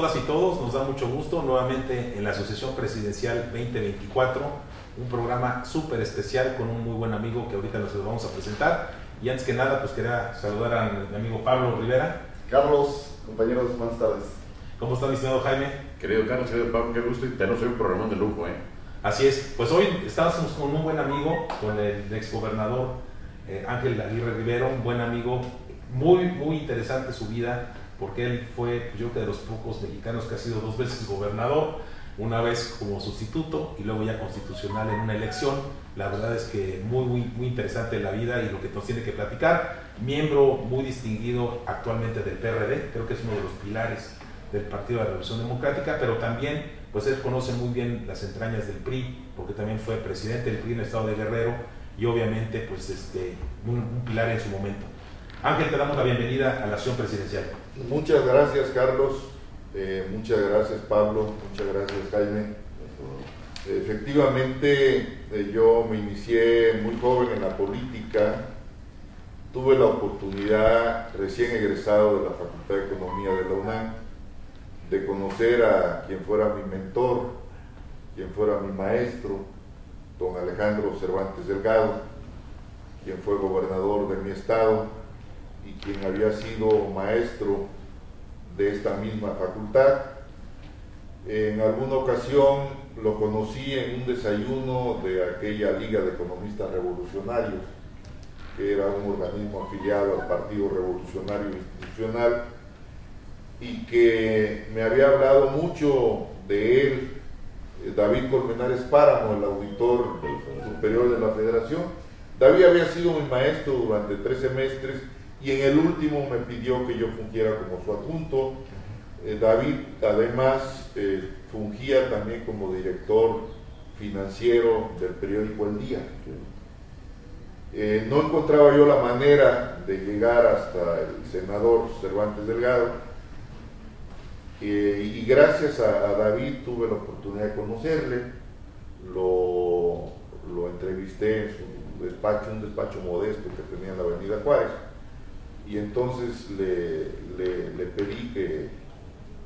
¿Cómo están todas y todos? Nos da mucho gusto nuevamente en la Asociación Presidencial 2024, un programa súper especial con un muy buen amigo que ahorita nos lo vamos a presentar. Y antes que nada, pues quería saludar a mi amigo Pablo Rivera. Carlos, compañeros, buenas tardes. ¿Cómo está mi estimado Jaime? Querido Carlos, querido Pablo, qué gusto y tenemos hoy un programa de lujo, ¿eh? Así es, pues hoy estamos con un buen amigo, con el ex gobernador eh, Ángel Aguirre Rivero, un buen amigo, muy, muy interesante su vida, porque él fue, yo creo que de los pocos mexicanos que ha sido dos veces gobernador, una vez como sustituto y luego ya constitucional en una elección. La verdad es que muy, muy, muy interesante la vida y lo que nos tiene que platicar. Miembro muy distinguido actualmente del PRD, creo que es uno de los pilares del Partido de la Revolución Democrática, pero también, pues él conoce muy bien las entrañas del PRI, porque también fue presidente del PRI en el estado de Guerrero y obviamente, pues este, un, un pilar en su momento. Ángel, te damos la bienvenida a la acción presidencial. Muchas gracias, Carlos. Eh, muchas gracias, Pablo. Muchas gracias, Jaime. Efectivamente, eh, yo me inicié muy joven en la política. Tuve la oportunidad, recién egresado de la Facultad de Economía de la UNAM, de conocer a quien fuera mi mentor, quien fuera mi maestro, don Alejandro Cervantes Delgado, quien fue gobernador de mi estado quien había sido maestro de esta misma facultad. En alguna ocasión lo conocí en un desayuno de aquella Liga de Economistas Revolucionarios, que era un organismo afiliado al Partido Revolucionario Institucional y que me había hablado mucho de él eh, David Colmenares Páramo, el auditor superior de la federación. David había sido mi maestro durante tres semestres y en el último me pidió que yo fungiera como su adjunto. Eh, David además eh, fungía también como director financiero del periódico El Día. Eh, no encontraba yo la manera de llegar hasta el senador Cervantes Delgado y gracias a, a, David tuve la oportunidad de conocerle, lo, lo entrevisté en su despacho, un despacho modesto que tenía en la Avenida Juárez y entonces le, le, pedí que,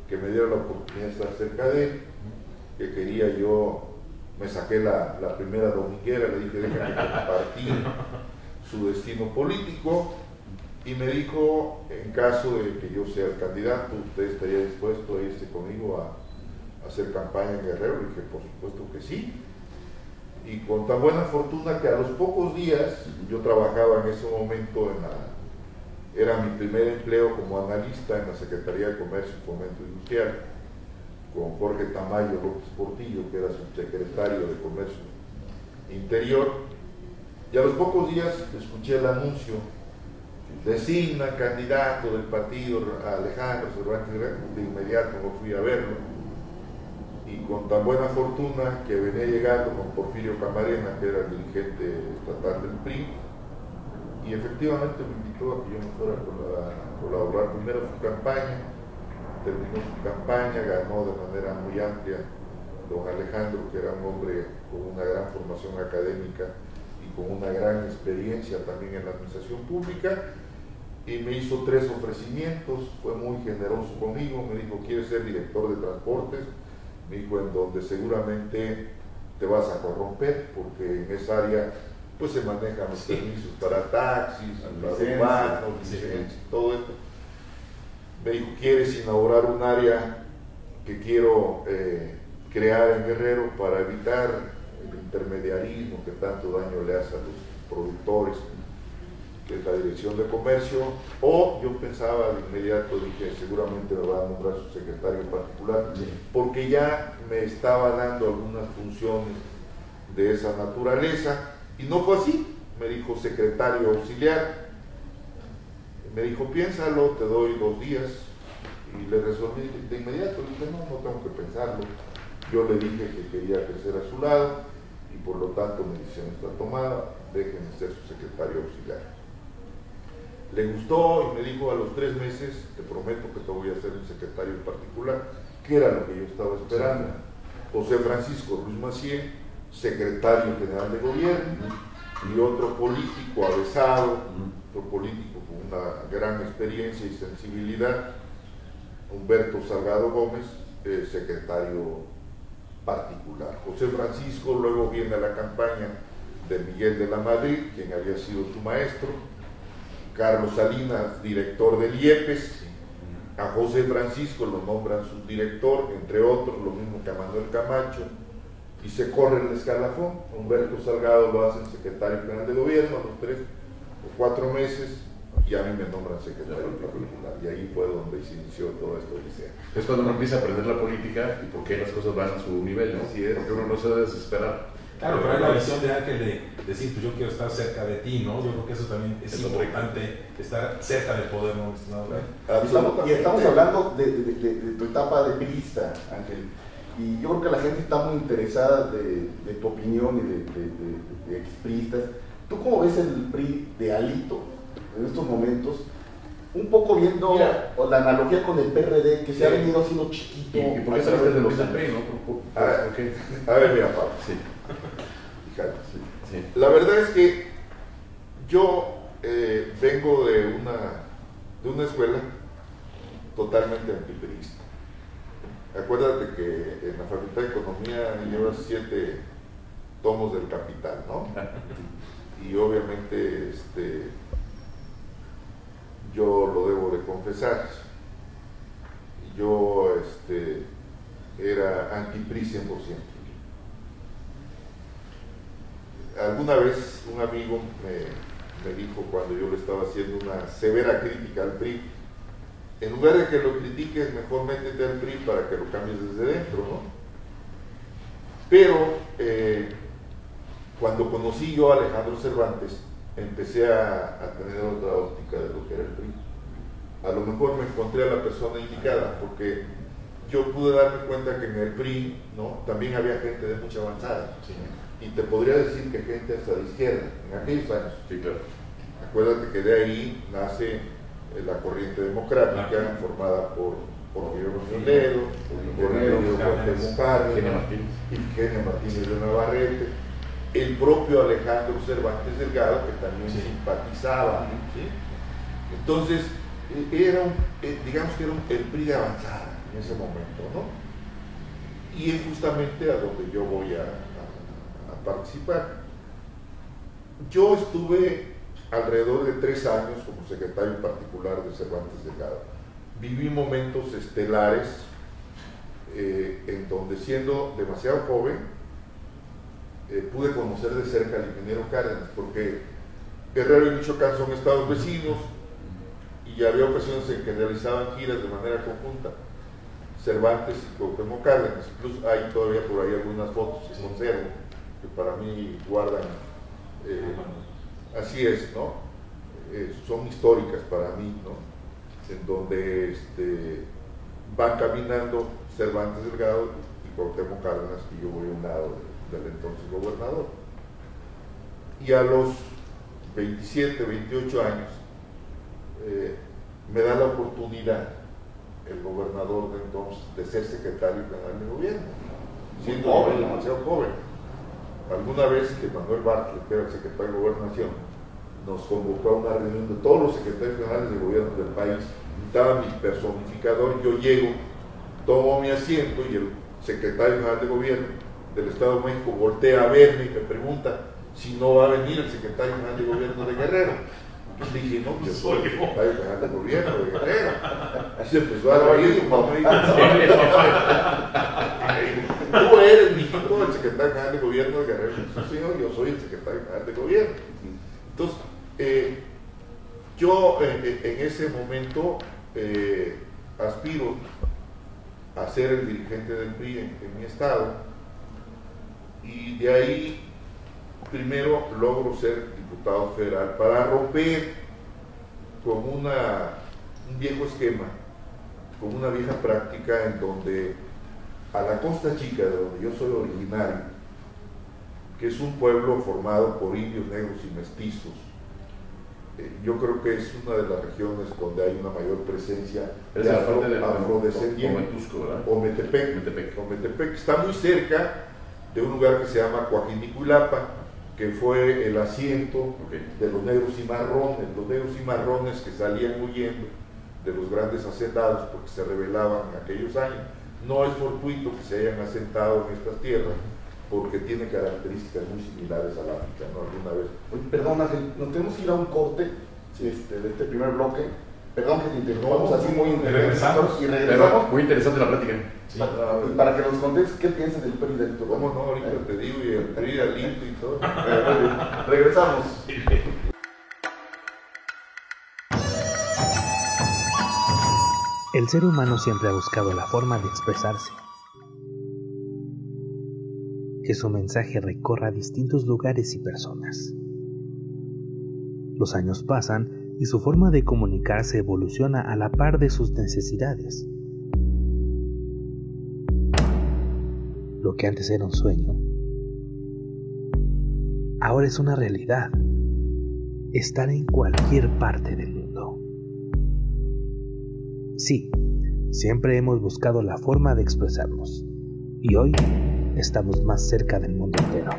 que, me diera la oportunidad de estar cerca de él, que quería yo, me saqué la, la primera dominguera, le dije, déjame compartir su destino político, y me dijo, en caso de que yo sea el candidato, ¿usted estaría dispuesto a irse conmigo a, a hacer campaña en Guerrero? Le dije, por supuesto que sí. Y con tan buena fortuna que a los pocos días, yo trabajaba en ese momento en la era mi primer empleo como analista en la Secretaría de Comercio y Fomento Industrial, con Jorge Tamayo López Portillo, que era subsecretario de Comercio Interior. Y a los pocos días escuché el anuncio, designa candidato del partido Alejandro Cervantes, de inmediato me fui a verlo. Y con tan buena fortuna que venía llegando con Porfirio Camarena, que era el dirigente estatal del PRI, y efectivamente me invitó a que yo me fuera a colaborar primero su campaña, terminó su campaña, ganó de manera muy amplia don Alejandro, que era un hombre con una gran formación académica y con una gran experiencia también en la administración pública, y me hizo tres ofrecimientos, fue muy generoso conmigo, me dijo, ¿quieres ser director de transportes? Me dijo, en donde seguramente te vas a corromper, porque en esa área pues se manejan los permisos para taxis, para urbanos, licencias, todo esto. Me dijo, ¿quieres inaugurar un área que quiero eh, crear en Guerrero para evitar el intermediarismo que tanto daño le hace a los productores, que es la dirección de comercio? O yo pensaba de inmediato, dije, seguramente me va a nombrar su secretario en particular, porque ya me estaba dando algunas funciones de esa naturaleza y no fue así, me dijo secretario auxiliar. Me dijo, piénsalo, te doy dos días. Y le resolví de inmediato, le dije, no, no tengo que pensarlo. Yo le dije que quería crecer a su lado y por lo tanto mi decisión está tomada, déjenme ser su secretario auxiliar. Le gustó y me dijo a los tres meses, te prometo que te voy a ser un secretario en particular, que era lo que yo estaba esperando. José Francisco Ruiz Macié, secretario general de gobierno, y otro político avesado, otro político con una gran experiencia y sensibilidad, Humberto Salgado Gómez, eh, secretario particular. José Francisco luego viene a la campaña de Miguel de la Madrid, quien había sido su maestro, Carlos Salinas, director del IEPES, a José Francisco lo nombran subdirector, entre otros, lo mismo que a Manuel Camacho, y se corre el escalafón. Humberto Salgado lo hacen secretario general de gobierno a los tres o cuatro meses, y a mí me nombran secretario particular. Y ahí fue donde se inició todo esto. Es cuando uno empieza a aprender la política y por qué las cosas van a su nivel, ¿no? Así es. Porque uno no se debe desesperar. Claro, pero hay la visión de Ángel de decir, pues yo quiero estar cerca de ti, ¿no? Yo creo que eso también es, Es importante, estar cerca del poder, ¿no? estamos, y estamos hablando de, de- de- de tu etapa de priista, Ángel. Y yo creo que la gente está muy interesada de, de tu opinión y de, de, de- de expristas. ¿Tú cómo ves el PRI de Alito en estos momentos? Un poco viendo Mira. la analogía con el PRD, que se ha venido haciendo chiquito. ¿Y, y por a qué través saliste de los años. PRI, no? ¿Por- por- Ah. por qué? A ver, mira, Pablo, Sí, fíjate. sí. La verdad es que yo eh, vengo de una, de una escuela totalmente antiperista. Acuérdate que en la Facultad de Economía llevas siete tomos del Capital, ¿no? Y obviamente este, yo lo debo de confesar. Yo este, era anti-PRI 100%. Alguna vez un amigo me, me dijo cuando yo le estaba haciendo una severa crítica al PRI, en lugar de que lo critiques, mejor métete al PRI para que lo cambies desde dentro, ¿no? Pero eh, cuando conocí yo a Alejandro Cervantes, empecé a, a tener otra óptica de lo que era el PRI. A lo mejor me encontré a la persona indicada, porque yo pude darme cuenta que en el PRI ¿no? también había gente de mucha avanzada. Sí, Y te podría decir que gente hasta de izquierda, en aquellos años. sí, claro. Acuérdate que de ahí nace la corriente democrática Claro. formada por, por Guillermo Leonero, por Cárdenas, Cárdenas, Kenia Martínez. De Navarrete, el propio Alejandro Cervantes Delgado, que también Sí. simpatizaba. ¿sí? Entonces, eh, era un, eh, digamos que era un, el PRI de avanzada en ese momento, ¿no? Y es justamente a donde yo voy a, a- a participar. Yo estuve alrededor de tres años como secretario particular de Cervantes Delgado. Viví momentos estelares eh, en donde siendo demasiado joven eh, pude conocer de cerca al ingeniero Cárdenas, porque Guerrero y Michoacán son estados vecinos y había ocasiones en que realizaban giras de manera conjunta. Cervantes y Cuauhtémoc Cárdenas, incluso hay todavía por ahí algunas fotos que conservo, que para mí guardan, eh, así es, ¿no? Eh, son históricas para mí, ¿no? En donde este, van caminando Cervantes Delgado y Cuauhtémoc Cárdenas y yo voy a un lado del entonces gobernador. Y a los 27, 28 años eh, me da la oportunidad el gobernador de entonces de ser secretario general de gobierno, siendo joven, demasiado joven. Alguna vez que Manuel Bartlett, que era el secretario de gobernación, nos convocó a una reunión de todos los secretarios generales de gobierno del país, estaba mi personificador, yo llego, tomo mi asiento y el secretario general de gobierno del Estado de México voltea a verme y me pregunta si no va a venir el secretario general de gobierno de Guerrero. Yo le dije, no, yo soy el secretario general de gobierno de Guerrero. Se empezó a reír y cuando me dijo, tú eres, mijito, el secretario general de gobierno de Guerrero. Sí, señor, yo soy el secretario general de gobierno. Entonces, eh, yo eh, eh, en ese momento aspiro a ser el dirigente del PRI en, mi estado y de ahí primero logro ser diputado federal para romper con una, un viejo esquema, con una vieja práctica en donde a la costa chica de donde yo soy originario, que es un pueblo formado por indios, negros y mestizos, yo creo que es una de las regiones donde hay una mayor presencia Es de afro- de afrodescendientes. ¿verdad? Ometepec. Ometepec. Ometepec está muy cerca de un lugar que se llama Coajinicuilapa, que fue el asiento de los negros y marrones, los negros y marrones que salían huyendo de los grandes hacendados porque se rebelaban en aquellos años. No es fortuito que se hayan asentado en estas tierras porque tiene características muy similares al África, ¿no? Alguna vez. Oye, perdón, Ángel, nos tenemos que ir a un corte este, de este primer bloque. Perdón que te interrumpamos No, así muy regresamos. Y Pero regresamos muy interesante la plática. Sí. para, y para que nos contes qué piensas del PRI del Toro. ¿Cómo no? Ahorita te digo, y el PRI, el INTO y todo. Eh. Regresamos. El ser humano siempre ha buscado la forma de expresarse. Que su mensaje recorra distintos lugares y personas. Los años pasan y su forma de comunicarse evoluciona a la par de sus necesidades. Lo que antes era un sueño, ahora es una realidad. Estar en cualquier parte del mundo. Sí, siempre hemos buscado la forma de expresarnos y hoy estamos más cerca del mundo entero.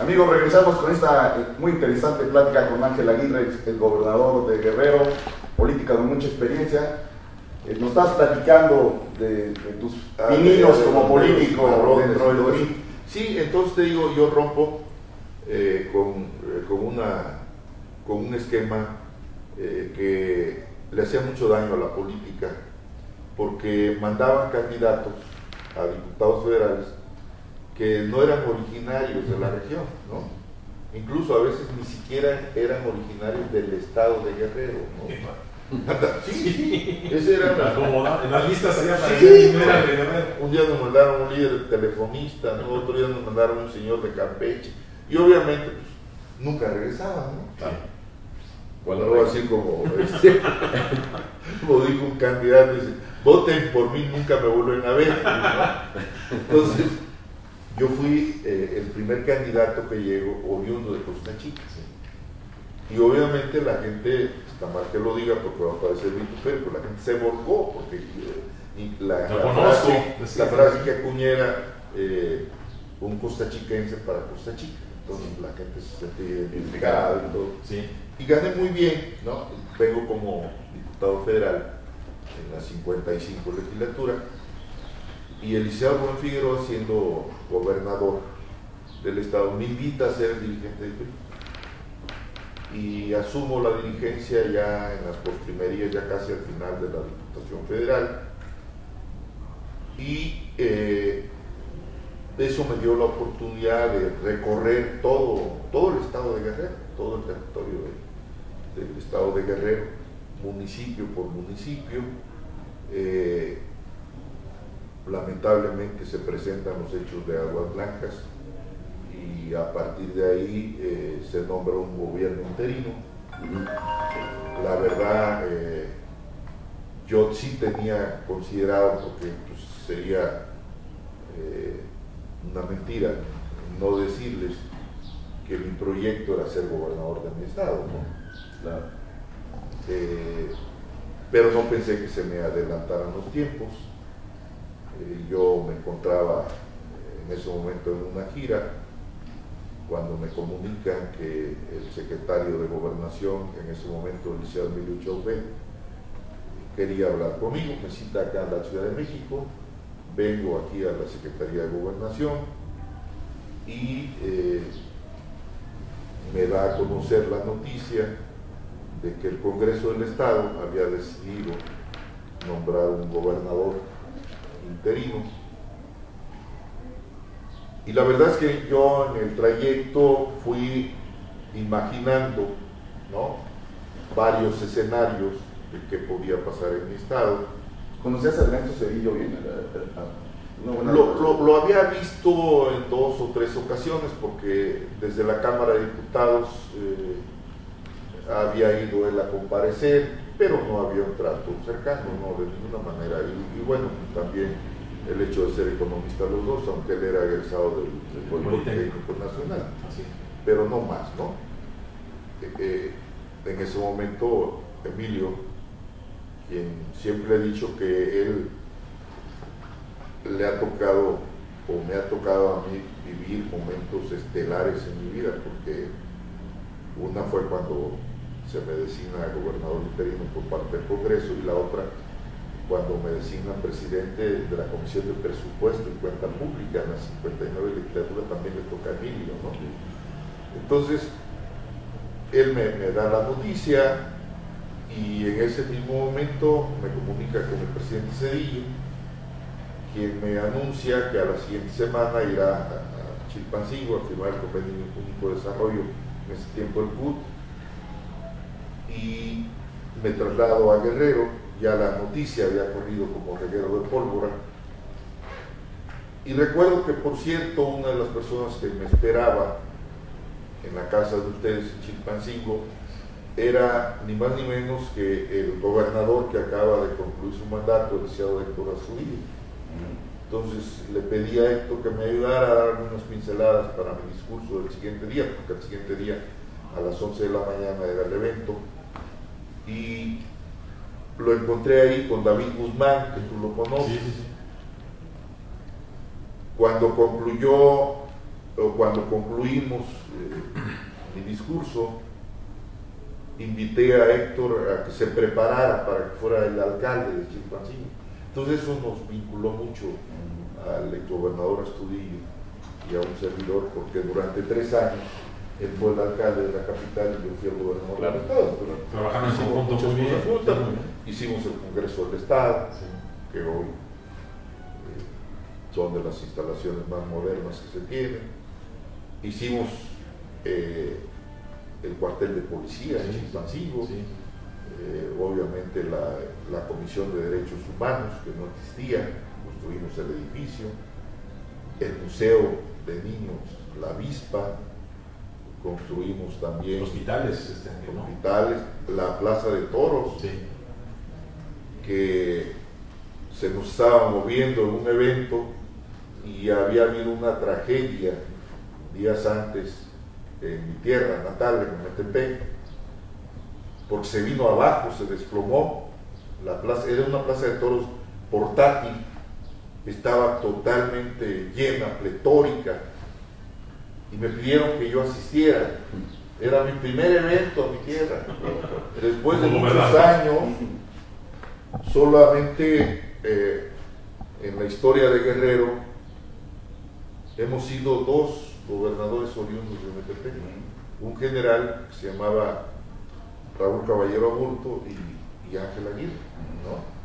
Amigos, regresamos con esta eh, muy interesante plática con Ángel Aguirre, el gobernador de Guerrero, política de mucha experiencia. Eh, nos estás platicando de, de tus Ah, como de- político de- de- dentro del de- PRI. Sí, entonces te digo, yo rompo eh, con, eh, con, una, con un esquema eh, que le hacía mucho daño a la política, porque mandaban candidatos a diputados federales que no eran originarios de la región, ¿no? Incluso a veces ni siquiera eran originarios del estado de Guerrero, ¿no? Sí, sí, ese era en las listas allá Sí, no era de Guerrero. un día nos mandaron un líder telefonista, ¿no? otro día nos mandaron un señor de Campeche, y obviamente pues, nunca regresaban, ¿no? Claro. ¿Cuál Algo era? así como, este, como dijo un candidato, dice, voten por mí, nunca me vuelven a ver. ¿no? Entonces, yo fui eh, el primer candidato que llegó oriundo de Costa Chica. Y obviamente la gente, está mal que lo diga porque va a parecer vitupero, pero la gente se volcó porque eh, la, la frase, la frase que acuñé era eh, un costachiquense para Costa Chica. Entonces la gente se sentía identificada y todo Sí. y gané muy bien, ¿no? Vengo como diputado federal en la 55 legislatura y Eliseo Buen Figueroa siendo gobernador del estado me invita a ser dirigente del PRI y asumo la dirigencia ya en las postrimerías, ya casi al final de la Diputación Federal y eh, eso me dio la oportunidad de recorrer todo, todo el estado de Guerrero, todo el territorio de- del estado de Guerrero, municipio por municipio. Eh, lamentablemente se presentan los hechos de Aguas Blancas y a partir de ahí eh, se nombra un gobierno interino. La verdad, eh, yo sí tenía considerado, porque pues, sería una mentira no decirles que mi proyecto era ser gobernador de mi estado, ¿no? Claro. Eh, pero no pensé que se me adelantaran los tiempos. Eh, yo me encontraba eh, en ese momento en una gira cuando me comunican que el secretario de Gobernación, en ese momento el liceo Emilio Chauvet, quería hablar conmigo, me cita acá en la Ciudad de México, vengo aquí a la Secretaría de Gobernación y eh, me da a conocer la noticia de que el Congreso del Estado había decidido nombrar un gobernador interino. Y la verdad es que yo en el trayecto fui imaginando varios escenarios de qué podía pasar en mi estado. ¿Conocías a Ernesto Cedillo bien? Lo, relación. lo- lo había visto en dos o tres ocasiones porque desde la Cámara de Diputados eh, había ido él a comparecer, pero no había un trato cercano, no de ninguna manera. Y, y bueno, pues también el hecho de ser economista los dos, aunque él era egresado del, del Politécnico Nacional, pero no más, ¿no? Eh, eh, en ese momento, Emilio, quien siempre he dicho que él le ha tocado o me ha tocado a mí vivir momentos estelares en mi vida, porque Una fue cuando se me designa gobernador interino por parte del Congreso y la otra cuando me designan presidente de la Comisión de Presupuesto y Cuenta Pública en la 59 legislatura también le toca a Emilio, ¿no? Entonces, él me, me da la noticia y en ese mismo momento me comunica con el presidente Cedillo, quien me anuncia que a la siguiente semana irá a, Chilpancingo a firmar el convenio único de desarrollo, en ese tiempo el CUT, y me traslado a Guerrero ya la noticia había corrido como reguero de pólvora. Y recuerdo que, por cierto, una de las personas que me esperaba en la casa de ustedes en Chilpancingo era ni más ni menos que el gobernador que acaba de concluir su mandato, el deseado Héctor Azudillo. Entonces le pedí a Héctor que me ayudara a dar algunas pinceladas para mi discurso del siguiente día, porque el siguiente día a las 11 de la mañana era el evento. Y lo encontré ahí con David Guzmán, que tú lo conoces. Sí. Cuando concluyó, o cuando concluimos eh, mi discurso, invité a Héctor a que se preparara para que fuera el alcalde de Chilpancingo. Entonces eso nos vinculó mucho al exgobernador Astudillo y a un servidor, porque durante tres años él fue el alcalde de la capital y yo fui el gobernador Claro. del estado. Pero Trabajando en hicimos conjunto muchas muy bien. juntas. Sí. Hicimos el Congreso del Estado, Sí. que hoy eh, son de las instalaciones más modernas que se tienen. Hicimos eh, el cuartel de policía en Chilpancingo, eh, obviamente la, la Comisión de Derechos Humanos, que no existía, construimos el edificio, el Museo de Niños, la Avispa, construimos también Hospitales este año, ¿no? hospitales, la Plaza de Toros, Sí. que se nos estaba moviendo en un evento y había habido una tragedia días antes en mi tierra natal, en Metepec, porque se vino abajo, se desplomó. La plaza, era una plaza de toros portátil, estaba totalmente llena, pletórica, y me pidieron que yo asistiera. Era mi primer evento en mi tierra. Después de muchos años, solamente eh, en la historia de Guerrero hemos sido dos gobernadores oriundos de Metepec. Un general que se llamaba Raúl Caballero Aburto y, y Ángel Aguirre, ¿no?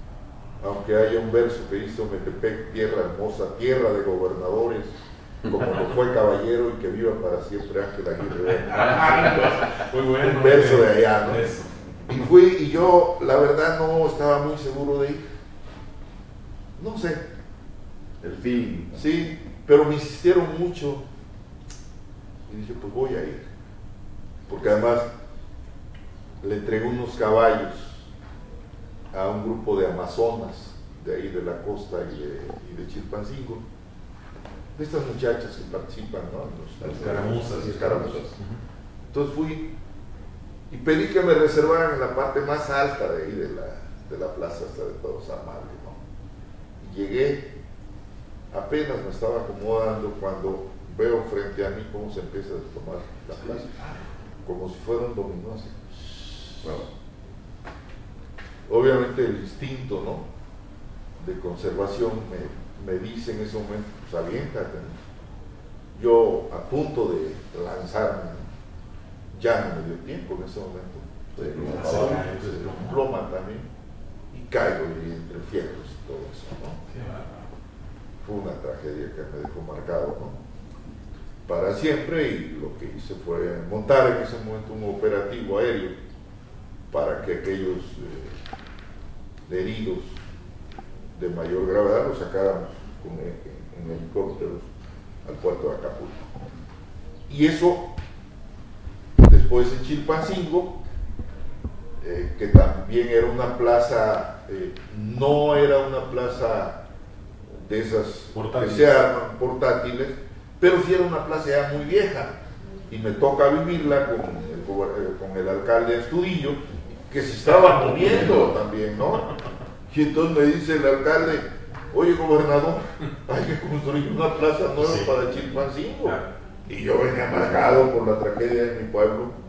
Aunque haya un verso que hizo Metepec, tierra hermosa, tierra de gobernadores, como lo fue Caballero y que viva para siempre Ángel Aguirre. Muy bueno. Un verso de allá, ¿no? Eso. Y fui y yo, la verdad, no estaba muy seguro de ir. No sé, El feeling. sí, pero me insistieron mucho. Y dije, pues voy a ir. Porque además le entregué unos caballos a un grupo de amazonas de ahí de la costa y de, y de Chilpancingo. Estas muchachas que participan, ¿no? Los- Las escaramuzas. las escaramuzas. Entonces fui y pedí que me reservaran en la parte más alta de ahí de la, de la plaza hasta de todos amables, ¿no? Y llegué, apenas me estaba acomodando cuando veo frente a mí cómo se empieza a desplomar la plaza, como si fuera un dominó así. Obviamente el instinto, ¿no? De conservación me, me dice en ese momento, pues aviéntate, ¿no? Yo a punto de lanzarme, ¿no? ya no me dio tiempo en ese momento. Sí. desploma también y caigo y entre fierros y todo eso, ¿no? Fue una tragedia que me dejó marcado, ¿no? Para siempre y lo que hice fue montar en ese momento un operativo aéreo para que aquellos eh, heridos de mayor gravedad los sacáramos con, en, en helicópteros al puerto de Acapulco. Y eso, después en Chilpancingo, eh, que también era una plaza, eh, no era una plaza de esas Portátiles. que se arman portátiles, pero sí era una plaza ya muy vieja. Y me toca vivirla con el, eh, con el alcalde Astudillo, que se estaba moviendo también, ¿no? Y entonces me dice el alcalde, oye gobernador, hay que construir una plaza nueva Sí. para Chilpancingo. Y yo venía amargado por la tragedia de mi pueblo.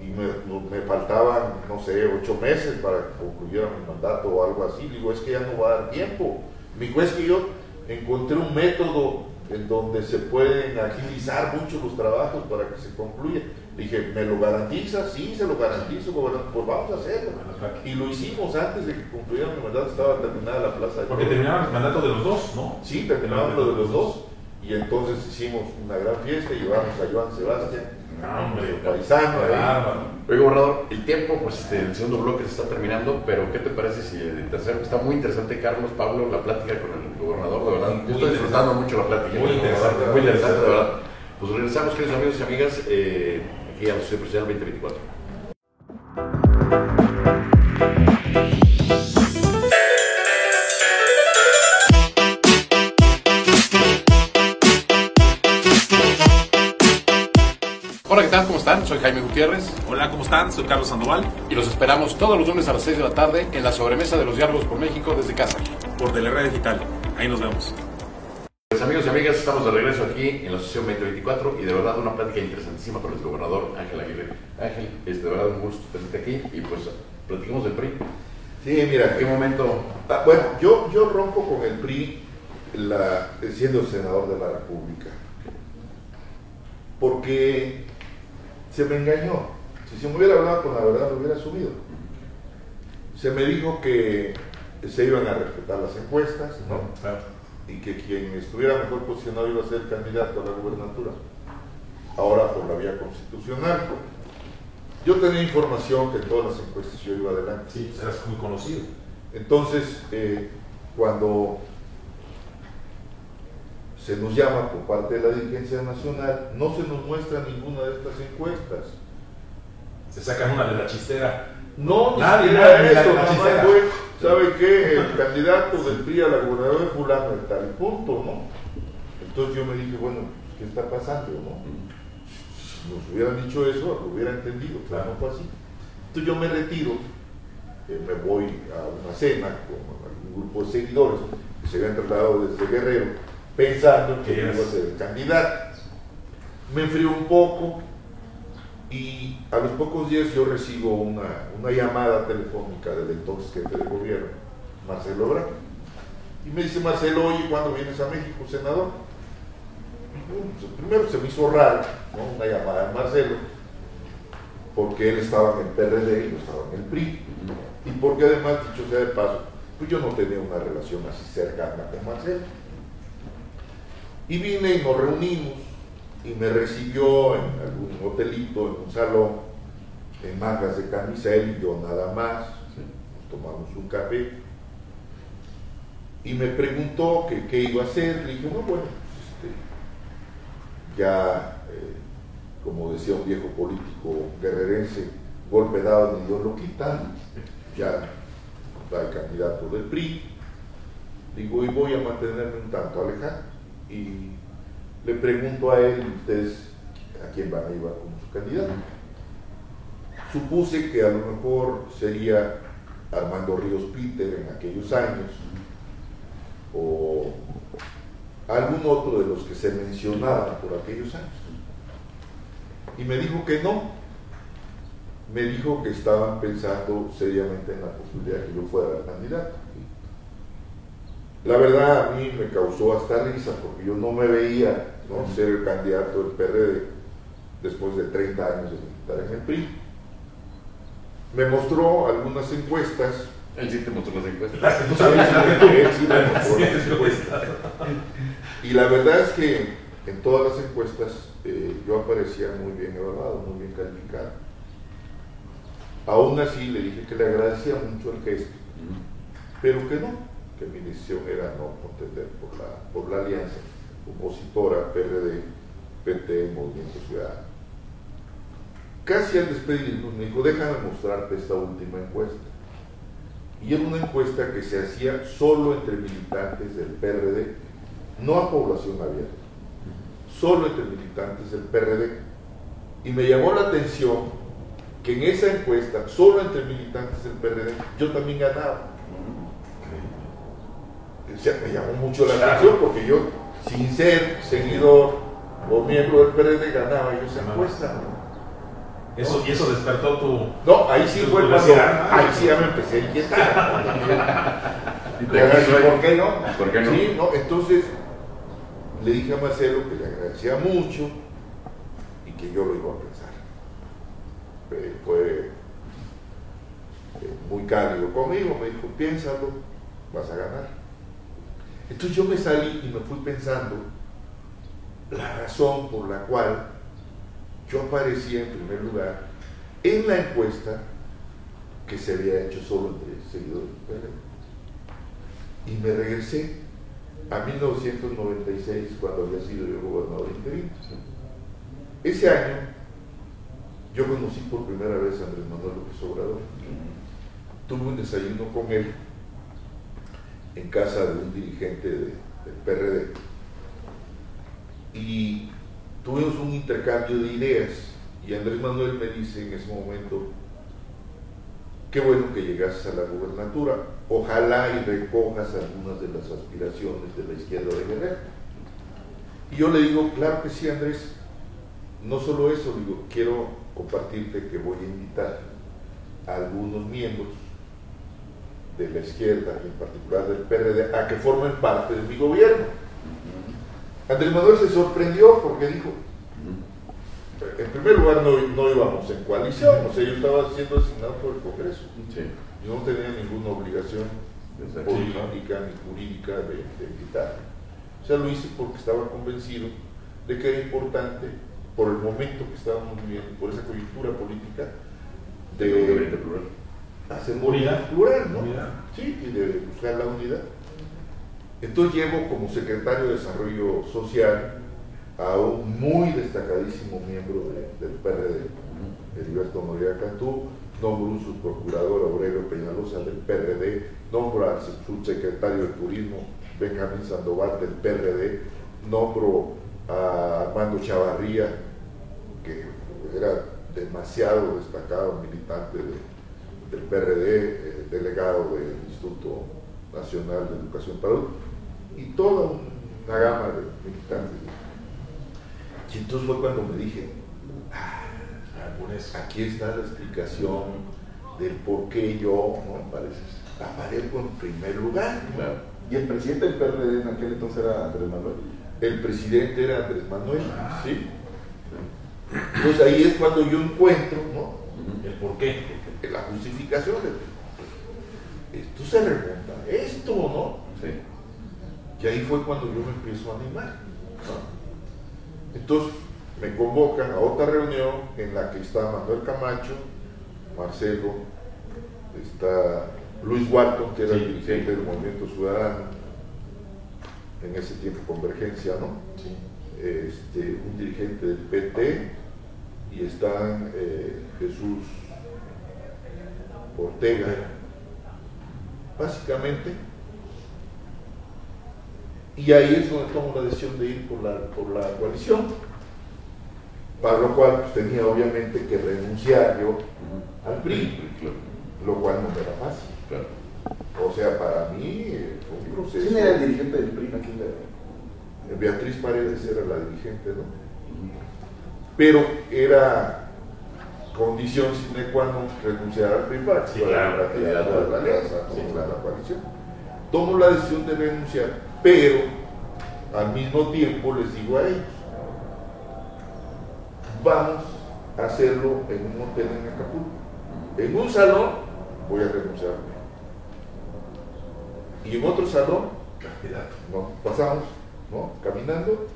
y me, me faltaban, no sé, ocho meses para que concluyera mi mandato o algo así. Digo, es que ya no va a dar tiempo. Me dijo, es que yo encontré un método en donde se pueden agilizar mucho los trabajos para que se concluya. Dije, ¿me lo garantiza? Sí, se lo garantizo, gobernador. Pues vamos a hacerlo. Y lo hicimos antes de que concluyera mi mandato, estaba terminada la plaza de Porque terminaban el mandato de los dos, ¿no? Sí, terminamos lo de los dos. Y entonces hicimos una gran fiesta y llevamos a Joan Sebastián, No, hombre, paisano. Oye, gobernador, el tiempo, pues este, el segundo bloque se está terminando, pero ¿qué te parece si el tercero está muy interesante, Carlos, Pablo, la plática con el gobernador, de verdad? Yo estoy disfrutando mucho la plática. Muy interesante, Muy interesante, de verdad. Pues regresamos, queridos amigos y amigas, eh, aquí a la Sociedad Presidencial 2024. Hola, ¿qué tal? ¿Cómo están? Soy Jaime Gutiérrez Hola, ¿cómo están? Soy Carlos Sandoval, y los esperamos todos los lunes a las 6 de la tarde en la sobremesa de los diálogos por México desde casa. por Telered Digital. Ahí nos vemos. Pues amigos y amigas, estamos de regreso aquí en la Asociación 2024 y de verdad una plática interesantísima con el gobernador Ángel Aguirre. Ángel, es de verdad un gusto tenerte aquí y pues platicamos del PRI. Sí, mira, ¿En qué momento? Ah, bueno, yo, yo rompo con el PRI la- siendo senador de la República. Porque se me engañó. Si se me hubiera hablado con la verdad, lo hubiera asumido. Se me dijo que se iban a respetar las encuestas, ¿no? Claro. y que quien estuviera mejor posicionado iba a ser el candidato a la gubernatura, ahora por la vía constitucional. Yo tenía información que en todas las encuestas yo iba adelante. Sí, eras muy conocido. Entonces, eh, cuando se nos llama por parte de la dirigencia nacional, no se nos muestra ninguna de estas encuestas. Se sacan una de la chistera. No, ni Nadie, siquiera nadie, eso, la- la nada fue, ¿sabe qué? El candidato del PRI a la gubernatura es fulano de tal punto, ¿no? Entonces yo me dije, bueno, pues, ¿qué está pasando, no? Si nos hubieran dicho eso, lo hubiera entendido, claro, no fue así. Entonces yo me retiro, eh, me voy a una cena con algún grupo de seguidores que se habían trasladado desde Guerrero, pensando que yo iba a ser el candidato. Me enfrió un poco, y a los pocos días yo recibo una, una llamada telefónica del entonces jefe de gobierno, Marcelo Ebrard. Y me dice, Marcelo, oye, ¿cuándo vienes a México, senador? Bueno, pues, primero se me hizo raro, ¿no? Una llamada de Marcelo, porque él estaba en el PRD y yo estaba en el PRI. Y porque además, dicho sea de paso, pues yo no tenía una relación así cercana con Marcelo. Y vine y nos reunimos y me recibió en algún hotelito, en un salón, en mangas de camisa, él y yo nada más. Nos tomamos un café. Y me preguntó que qué iba a hacer. Le dije, no, bueno, pues, este, ya, eh, como decía un viejo político guerrerense, golpe dado ni Dios lo quita. Ya está el candidato del PRI. Digo, y voy a mantenerme un tanto alejado. Y le pregunto a él, ustedes, ¿a quién van a llevar como su candidato? Supuse que a lo mejor sería Armando Ríos Peter en aquellos años, o algún otro de los que se mencionaban por aquellos años. Y me dijo que no. Me dijo que estaban pensando seriamente en la posibilidad de que yo fuera el candidato. La verdad a mí me causó hasta risa porque yo no me veía ¿no? ser el candidato del PRD después de 30 años de militar en el PRI. Me mostró algunas encuestas. Él sí te mostró las encuestas. Él sí me mostró las encuestas. Y la verdad es que en todas las encuestas eh, yo aparecía muy bien evaluado, muy bien calificado. Aún así le dije que le agradecía mucho el gesto, pero que no, mi decisión era no contender por la, por la alianza opositora PRD, PT, Movimiento Ciudadano. Casi al despedirnos me dijo, déjame mostrarte esta última encuesta. Y era una encuesta que se hacía solo entre militantes del PRD, no a población abierta, solo entre militantes del PRD. Y me llamó la atención que en esa encuesta, solo entre militantes del PRD, yo también ganaba. Me llamó mucho la atención porque yo, sin ser seguidor o miembro del PRD, ganaba yo esa encuesta. Eso, y eso despertó tu. No, ahí sí fue cuando, ahí sí ya me empecé a inquietar. ¿Por qué no? ¿Por qué no? Sí, no, entonces le dije a Marcelo que le agradecía mucho y que yo lo iba a pensar. Eh, fue eh, muy cálido conmigo, me dijo, piénsalo, vas a ganar. Entonces yo me salí y me fui pensando la razón por la cual yo aparecía en primer lugar en la encuesta que se había hecho solo entre seguidores PRD. Y me regresé a 1996 cuando había sido yo gobernador interino. Ese año yo conocí por primera vez a Andrés Manuel López Obrador. Tuve un desayuno con él en casa de un dirigente de- del PRD y tuvimos un intercambio de ideas y Andrés Manuel me dice en ese momento, qué bueno que llegases a la gubernatura, ojalá y recojas algunas de las aspiraciones de la izquierda de Guerrero. Y yo le digo, claro que sí Andrés, no solo eso, digo, quiero compartirte que voy a invitar a algunos miembros de la izquierda, en particular del PRD, a que formen parte de mi gobierno. Andrés Manuel se sorprendió porque dijo, en primer lugar no, no íbamos en coalición, o sea, yo estaba siendo designado por el Congreso. Sí. Yo no tenía ninguna obligación política ni jurídica de, de. O sea, lo hice porque estaba convencido de que era importante, por el momento que estábamos viviendo, por esa coyuntura política, De de plural. Hacer un Unidad. plural, ¿no? Unidad. Sí, y de buscar la unidad. Entonces llevo como secretario de Desarrollo Social a un muy destacadísimo miembro de- del PRD, Heriberto Noriega Cantú, nombro un subprocurador Aurelio Peñalosa del PRD, nombro al subsecretario de Turismo Benjamín Sandoval del PRD, nombro a Armando Chavarría, que era demasiado destacado militante de- del PRD, eh, delegado del Instituto Nacional de Educación para Adultos, y toda una gama de militantes. Y entonces fue cuando me dije, Algunos. aquí está la explicación del por qué yo ¿no? aparezco en primer lugar. Claro. Y el presidente del PRD en aquel entonces era Andrés Manuel. El presidente era Andrés Manuel, ¿sí? Entonces ahí es cuando yo encuentro, ¿no? El por qué. La justificación de esto se remonta a esto, ¿no? Sí. Y ahí fue cuando yo me empiezo a animar. ¿no? Entonces me convocan a otra reunión en la que está Manuel Camacho, Marcelo, está Luis Walton, que era Sí, el dirigente sí. del Movimiento Ciudadano, en ese tiempo Convergencia, ¿no? Sí. Este, un dirigente del PT y están eh, Jesús Ortega. Básicamente, y ahí es donde tomo la decisión de ir por la, por la coalición, para lo cual pues, tenía obviamente que renunciar yo al PRI, Claro. lo cual no me era fácil. Claro. O sea, para mí eh, fue un proceso. ¿Quién era el dirigente del PRI en aquel entonces? Beatriz Paredes era la dirigente, ¿no? Pero era condición sine qua non renunciar al PRI para que Sí, fuera claro, la de la alianza, Sí, ¿no? claro. la coalición. Tomo la decisión de renunciar, pero al mismo tiempo les digo a ellos, vamos a hacerlo en un hotel en Acapulco. En un salón voy a renunciar. Y en otro salón nos pasamos, ¿no? Caminando,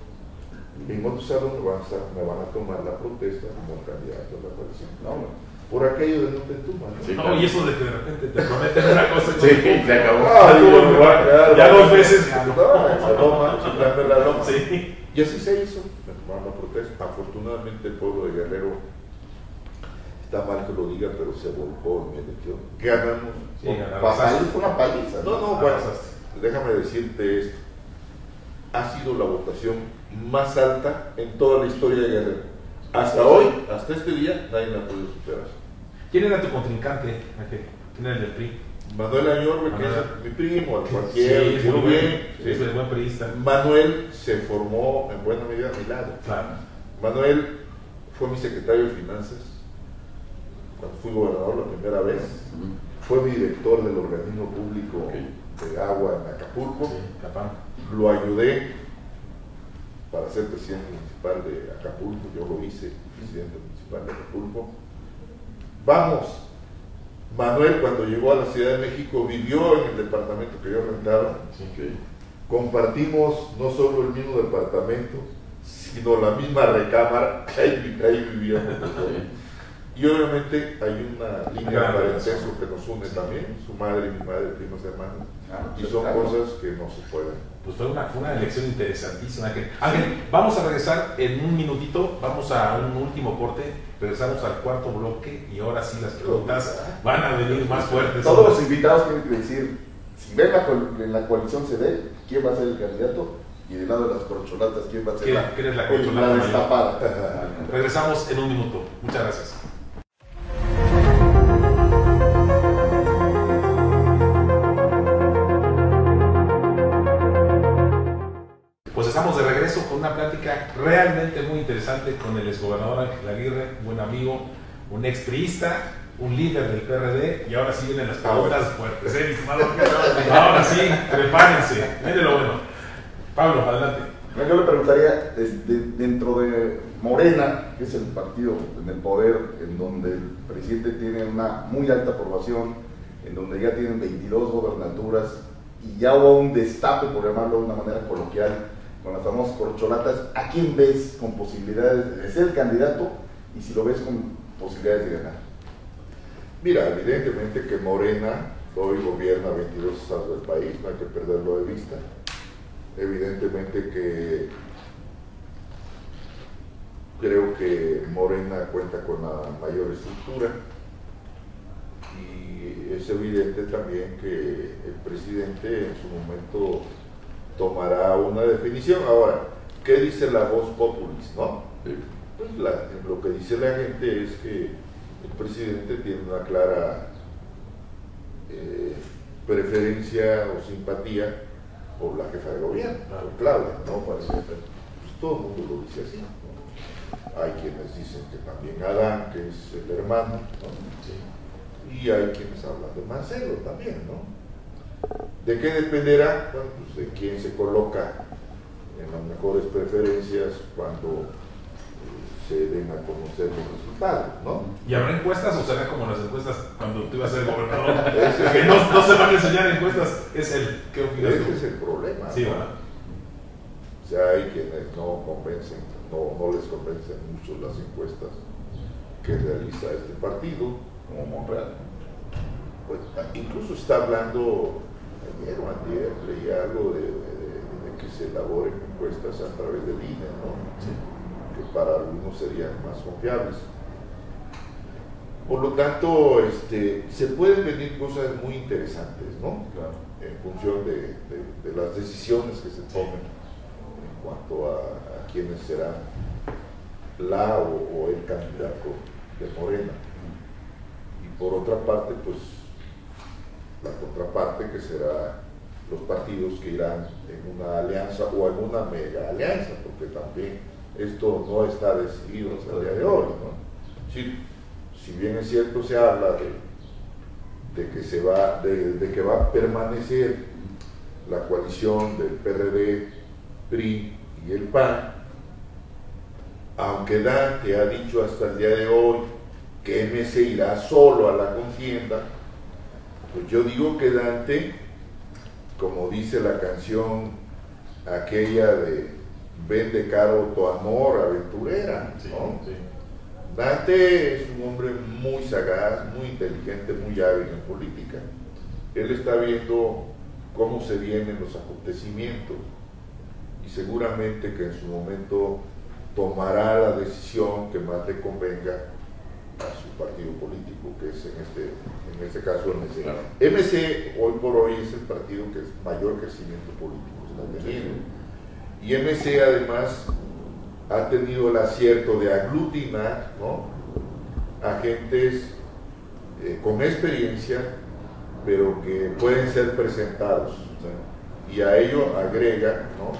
y en otro salón me van, a estar- me van a tomar la protesta como candidato a la coalición. No. Por aquello de no te entuman, ¿no? Sí. No, y eso de que de repente te prometen una cosa y Sí, se cumple. se acabó. Ah, Ya me dos veces. No, en la loma. Sí. Y así se hizo, me tomaron la protesta. Afortunadamente el pueblo de Guerrero, está mal que lo diga, pero se volcó en mi elección. Ganamos. Sí, él fue una paliza. No, no, Ah, bueno, déjame decirte esto. Ha sido la votación más alta en toda la historia de Guerrero. Hasta hoy, hasta este día, nadie la ha podido superar. ¿Quién era tu contrincante? ¿Quién era el del PRI? Manuel Añorbe, que es mi primo, cualquiera, es quiero muy buen, sí. es buen periodista. Manuel se formó en buena medida a mi lado. Claro. Manuel fue mi secretario de Finanzas, cuando fui gobernador la primera vez. Fue mi director del organismo público de agua en Acapulco. Sí, Capán. Lo ayudé para ser presidente municipal de Acapulco. Yo lo hice, presidente municipal de Acapulco. Vamos. Manuel, cuando llegó a la Ciudad de México, vivió en el departamento que yo rentaba. Compartimos no solo el mismo departamento, sino la misma recámara. Ahí, ahí vivíamos. Y obviamente hay una línea de parentesco que nos une también, su madre y mi madre, primos hermanos. Ah, Y son claro. cosas que no se pueden. Pues fue una, fue una elección interesantísima. Ángel. Ángel, vamos a regresar en un minutito, vamos a un último corte, regresamos al cuarto bloque y ahora sí las preguntas van a venir más fuertes. Todos los invitados tienen que decir, si ven la, en la coalición CD, quién va a ser el candidato y del lado de las corcholatas, quién va a ser ¿Quién- la, quién es la la destapada. Regresamos en un minuto. Muchas gracias. Una plática realmente muy interesante con el exgobernador Ángel Aguirre, buen amigo, un expriista, un líder del PRD y ahora sí vienen las preguntas fuertes. ¿eh? Ahora sí, prepárense. Viene lo bueno. Pablo, adelante. Yo le preguntaría, dentro de Morena, que es el partido en el poder, en donde el presidente tiene una muy alta aprobación, en donde ya tienen 22 gobernaturas y ya hubo un destape, por llamarlo de una manera coloquial, con las famosas corcholatas, ¿a quién ves con posibilidades de ser candidato y si lo ves con posibilidades de ganar? Mira, evidentemente que Morena hoy gobierna 22 estados del país, no hay que perderlo de vista. Evidentemente que creo que Morena cuenta con la mayor estructura y es evidente también que el presidente en su momento tomará una definición. Ahora, ¿qué dice la voz populis, no? Pues la- lo que dice la gente es que el presidente tiene una clara eh, preferencia o simpatía por la jefa de gobierno, por Claudia, ¿no? Parece pues, todo el mundo lo dice así. ¿no? Hay quienes dicen que también Adán, que es el hermano, ¿no? y hay quienes hablan de Marcelo también, ¿no? ¿De qué dependerá? Bueno, pues de quién se coloca en las mejores preferencias cuando eh, se den a conocer los resultados, ¿no? ¿Y habrá encuestas o será como las encuestas cuando tú ibas a ser gobernador? Es que no, no se van a enseñar encuestas. Es el. ¿Qué opinas Ese tú? es el problema. Sí, ¿no? ¿verdad? O sea, hay quienes no convencen, no, no les convencen mucho las encuestas que realiza este partido. Como Monreal. Pues, incluso está hablando, ayer o antier, leí algo de, de- de que se elaboren encuestas a través del INE, ¿no? que para algunos serían más confiables. Por lo tanto, este, se pueden venir cosas muy interesantes, ¿no? Claro. En función de, de- de las decisiones que se tomen en cuanto a, a quiénes serán la o, o el candidato de Morena. Y por otra parte, pues la contraparte que será los partidos que irán en una alianza o en una mega alianza, porque también esto no está decidido hasta el día de hoy. Si, si bien es cierto se habla de, de que se va, de, de que va a permanecer la coalición del PRD, PRI y el PAN, aunque Dante ha dicho hasta el día de hoy que MC irá solo a la contienda, pues yo digo que Dante, como dice la canción aquella de Vende caro tu amor, aventurera, Sí, ¿no? sí. Dante es un hombre muy sagaz, muy inteligente, muy hábil en política. Él está viendo cómo se vienen los acontecimientos y seguramente que en su momento tomará la decisión que más le convenga a su partido político, que es en este, en este caso MC. Claro. MC hoy por hoy es el partido que es mayor crecimiento político está teniendo. Y MC además ha tenido el acierto de aglutinar ¿no? agentes eh, con experiencia, pero que pueden ser presentados. Y a ello agrega ¿no?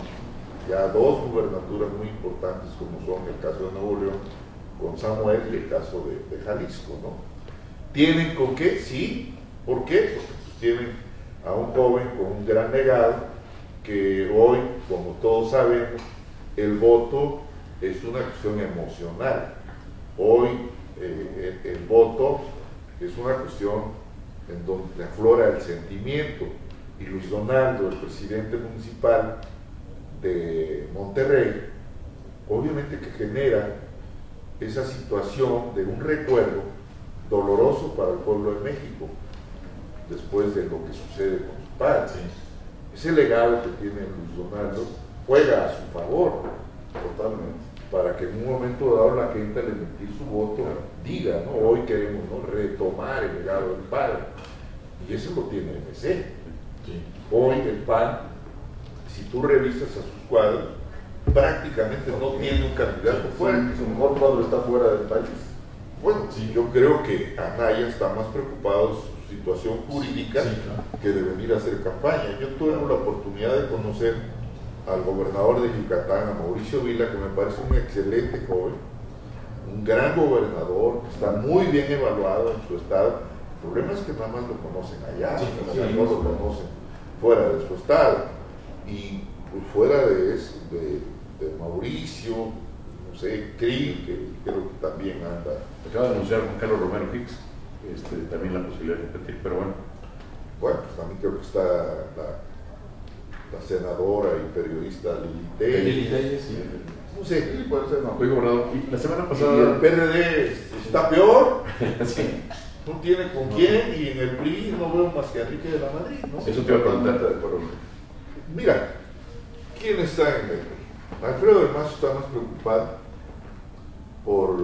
ya dos gubernaturas muy importantes, como son el caso de Nuevo León con Samuel y el caso de, Jalisco. ¿no? ¿Tienen con qué? Sí. ¿Por qué? Porque pues, tienen a un joven con un gran legado que hoy, como todos sabemos, el voto es una cuestión emocional. Hoy eh, el, el voto es una cuestión en donde aflora el sentimiento. Y Luis Donaldo, el presidente municipal de Monterrey, obviamente que genera esa situación de un recuerdo doloroso para el pueblo de México, después de lo que sucede con su padre. Ese legado que tiene Luis Donaldo juega a su favor, totalmente, para que en un momento dado la gente al emitir su voto diga, ¿no? hoy queremos ¿no? retomar el legado del padre. Y eso lo tiene el MC. Hoy el PAN, si tú revisas a sus cuadros, prácticamente no tiene un candidato fuerte. Su mejor cuadro está fuera del país. Bueno, yo creo que Anaya está más preocupado de su situación jurídica Sí, claro. que de venir a hacer campaña. Yo tuve la oportunidad de conocer al gobernador de Yucatán, a Mauricio Vila, que me parece un excelente joven, un gran gobernador, que está muy bien evaluado en su estado. El problema es que nada más lo conocen allá, Sí, sí, no lo conocen fuera de su estado. Y pues, fuera de eso, de, de Mauricio, no sé, Krill, que creo que también anda Acaba de anunciar Juan Carlos Romero Hicks este, también la posibilidad de repetir, pero bueno. Bueno, pues también creo que está la, la senadora y periodista Lili Telles. Lili Telles, sí. No sé, Sí, puede ser, no. Oye, gobernador, y la semana y el pasada. PRD está peor, Sí, no tiene con quién, y en el PRI no veo más que a Enrique de la Madrid, ¿no? Eso te iba a Totalmente de preguntar. Mira, ¿quién está en el PRI? Alfredo del Mazo está más preocupado por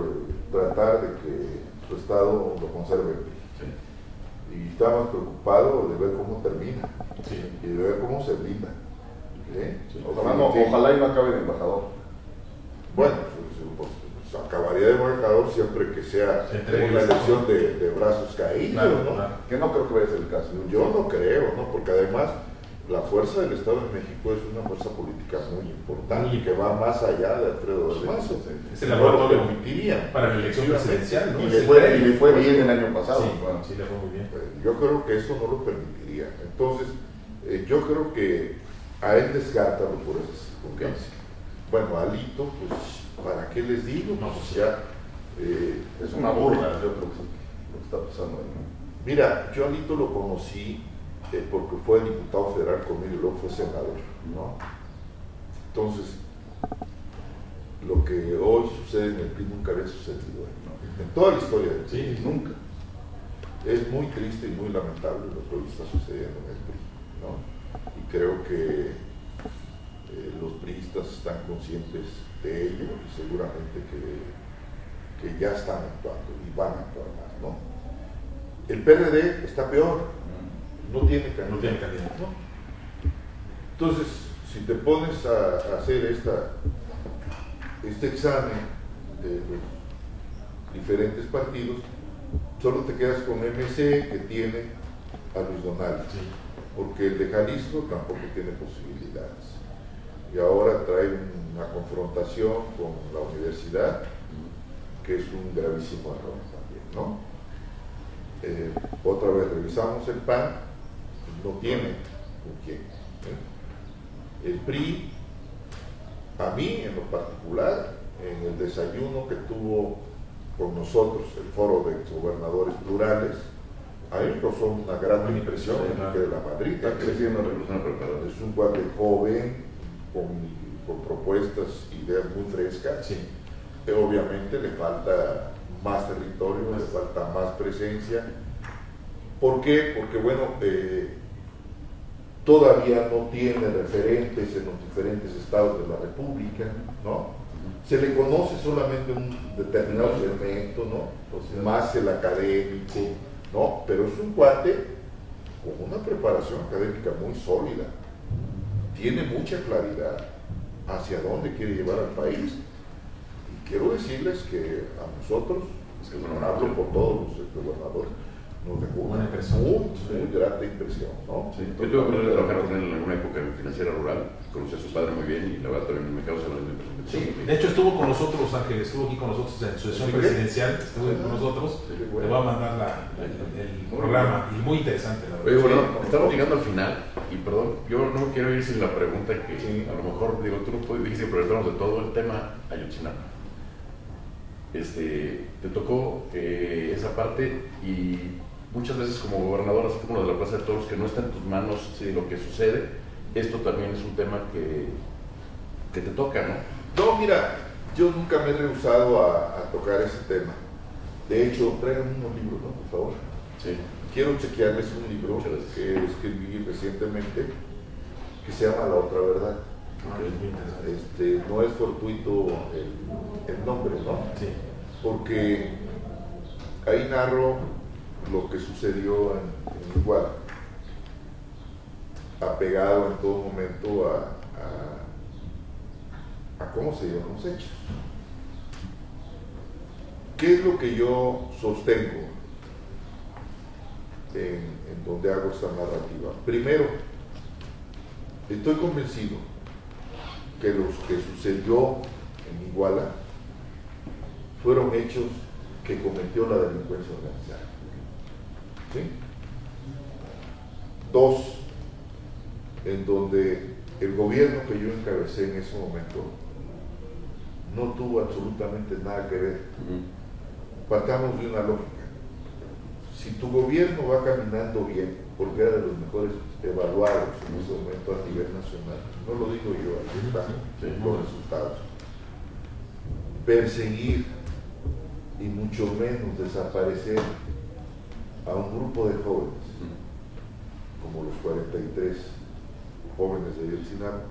tratar de que su estado lo conserve sí, Y está más preocupado de ver cómo termina Sí. y de ver cómo se blinda. ¿eh? Sí. Ojalá, no, ojalá y no acabe de embajador. Bueno, pues, pues, pues, acabaría de marcador siempre que sea una el elección de, de brazos caídos, Claro, ¿no? claro. Que no creo que vaya a ser el caso. Yo no creo, ¿no? Porque además la fuerza del Estado de México es una fuerza política muy importante Muy que va más allá de Alfredo del Mazo. Es el No lo laboratorio permitirían. para la elección presidencial, ¿no? Y le fue, y le fue bien el año pasado. Sí, Bueno, sí, le fue muy bien. Eh, Yo creo que eso no lo permitiría. Entonces, eh, yo creo que a él descártalo por esas circunstancias. Bueno, a Alito, pues, ¿para qué les digo? No, Pues pues, ya. eh, es una burla, yo creo que lo que está pasando ahí. ¿no? Mira, yo a Alito lo conocí eh, porque fue diputado federal conmigo y luego fue senador, ¿no? Entonces, lo que hoy sucede en el PRI nunca había sucedido. ¿no? en toda la historia del PRI. Sí, Nunca. Es muy triste y muy lamentable lo que hoy está sucediendo en el PRI, ¿no? Y creo que eh, los priistas están conscientes de ello y seguramente que, que ya están actuando y van a actuar más, ¿no? El PRD está peor, no tiene candidato. No tiene. Entonces, si te pones a, a hacer esta, este examen de los diferentes partidos, solo te quedas con MC que tiene a Luis Donaldo, Sí. porque el de Jalisco tampoco tiene posibilidades. Y ahora trae una confrontación con la universidad, que es un gravísimo error también, ¿no? Eh, otra vez revisamos el PAN, no tiene con quién. ¿eh? El PRI, a mí en lo particular, en el desayuno que tuvo con nosotros el foro de exgobernadores plurales, a mí me causó una gran impresión Enrique de la Madrid. Está creciendo la. Es un cuate joven, con, con propuestas, ideas muy frescas. Sí. Eh, Obviamente le falta más territorio, le falta más presencia. ¿Por qué? Porque, bueno, eh, todavía no tiene referentes en los diferentes estados de la República, ¿no? Se le conoce solamente un determinado segmento, ¿no? Más el académico, ¿no? Pero es un cuate con una preparación académica muy sólida. Tiene mucha claridad hacia dónde quiere llevar al país. Y quiero decirles que a nosotros, Es que no hablo por todos los gobernadores, nos dejó Buena una impresión. muy, muy grata impresión, ¿no? Sí, Yo tuve de trabajar con él en alguna época en financiera rural, conocí a su padre muy bien y la verdad también me causa la misma impresión. que Sí, de hecho estuvo con nosotros, Ángel, estuvo aquí con nosotros en su sesión presidencial, estuvo con nosotros. Te bueno. voy a mandar la- el, el programa y muy interesante, la Oye, verdad. bueno, Sí, estamos llegando al final y perdón, yo no quiero ir sin la pregunta que Sí. a lo mejor, digo, tú no dijiste, pero hablamos de todo el tema Ayotzinapa. Este, te tocó eh, esa parte y muchas veces como gobernador, así como lo de la Plaza de Toros, que no está en tus manos lo que sucede, esto también es un tema que, que te toca, ¿no? No, mira, yo nunca me he rehusado a, a tocar ese tema. De hecho, traigan unos libros, ¿no? Por favor. Sí. Quiero chequearles un libro que escribí recientemente que se llama La Otra Verdad. Este, no es fortuito el, el nombre, ¿no? Sí. Porque ahí narro lo que sucedió en, Iguala, apegado en todo momento a, a, cómo se dieron los hechos. ¿Qué es lo que yo sostengo en, en donde hago esta narrativa? Primero, estoy convencido que lo que sucedió en Iguala fueron hechos que cometió la delincuencia organizada. ¿Sí? Dos, en donde el gobierno que yo encabecé en ese momento no tuvo absolutamente nada que ver. Partamos de una lógica. Si tu gobierno va caminando bien, porque era de los mejores evaluados en ese momento a nivel nacional, no lo digo yo, aquí están los resultados. Perseguir y mucho menos desaparecer a un grupo de jóvenes, como los 43 jóvenes de Yotzinapa,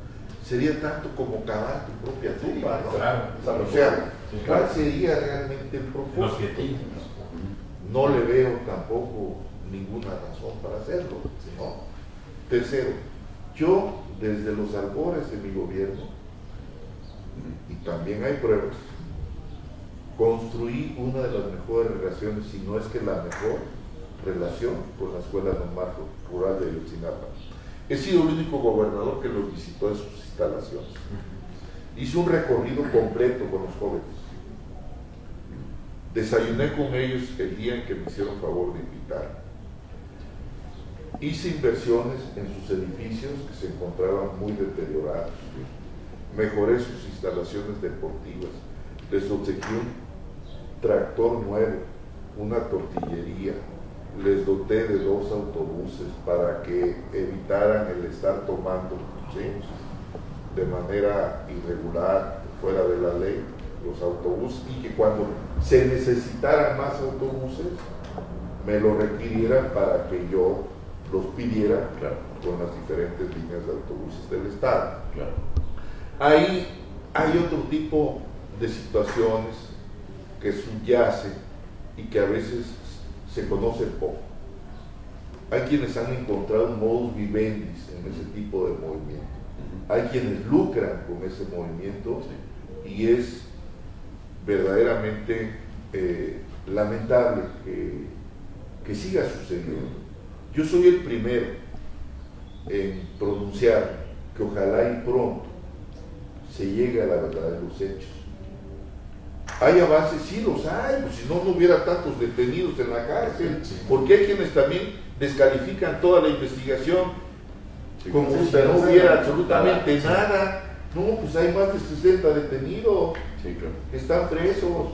sería tanto como cavar tu propia tumba, ¿no? Claro. O sea, ¿cuál sería realmente el propósito? No le veo tampoco ninguna razón para hacerlo. ¿no? Tercero, yo desde los albores de mi gobierno, y también hay pruebas, construí una de las mejores relaciones, si no es que la mejor relación con la Escuela Normal Rural de Yotzinapa. He sido el único gobernador que los visitó en sus instalaciones. Hice un recorrido completo con los jóvenes. Desayuné con ellos el día en que me hicieron favor de invitar. Hice inversiones en sus edificios que se encontraban muy deteriorados. Mejoré sus instalaciones deportivas. Les obsequié un tractor nuevo, una tortillería. Les doté de dos autobuses para que evitaran el estar tomando ¿sí? de manera irregular, fuera de la ley, los autobuses y que cuando se necesitaran más autobuses, me lo requirieran para que yo los pidiera Claro. con las diferentes líneas de autobuses del Estado. Claro. Ahí hay otro tipo de situaciones que subyacen y que a veces se conocen poco. Hay quienes han encontrado un modus vivendi en ese tipo de movimiento. Hay quienes lucran con ese movimiento y es verdaderamente eh, lamentable que, que siga sucediendo. Yo soy el primero en pronunciar que ojalá y pronto se llegue a la verdad de los hechos. Hay avances, sí los hay, pues si no, no hubiera tantos detenidos en la cárcel, Sí. porque hay quienes también descalifican toda la investigación Sí, como si no hubiera absolutamente nada. No, pues hay más de 60 detenidos, Sí, claro. están presos.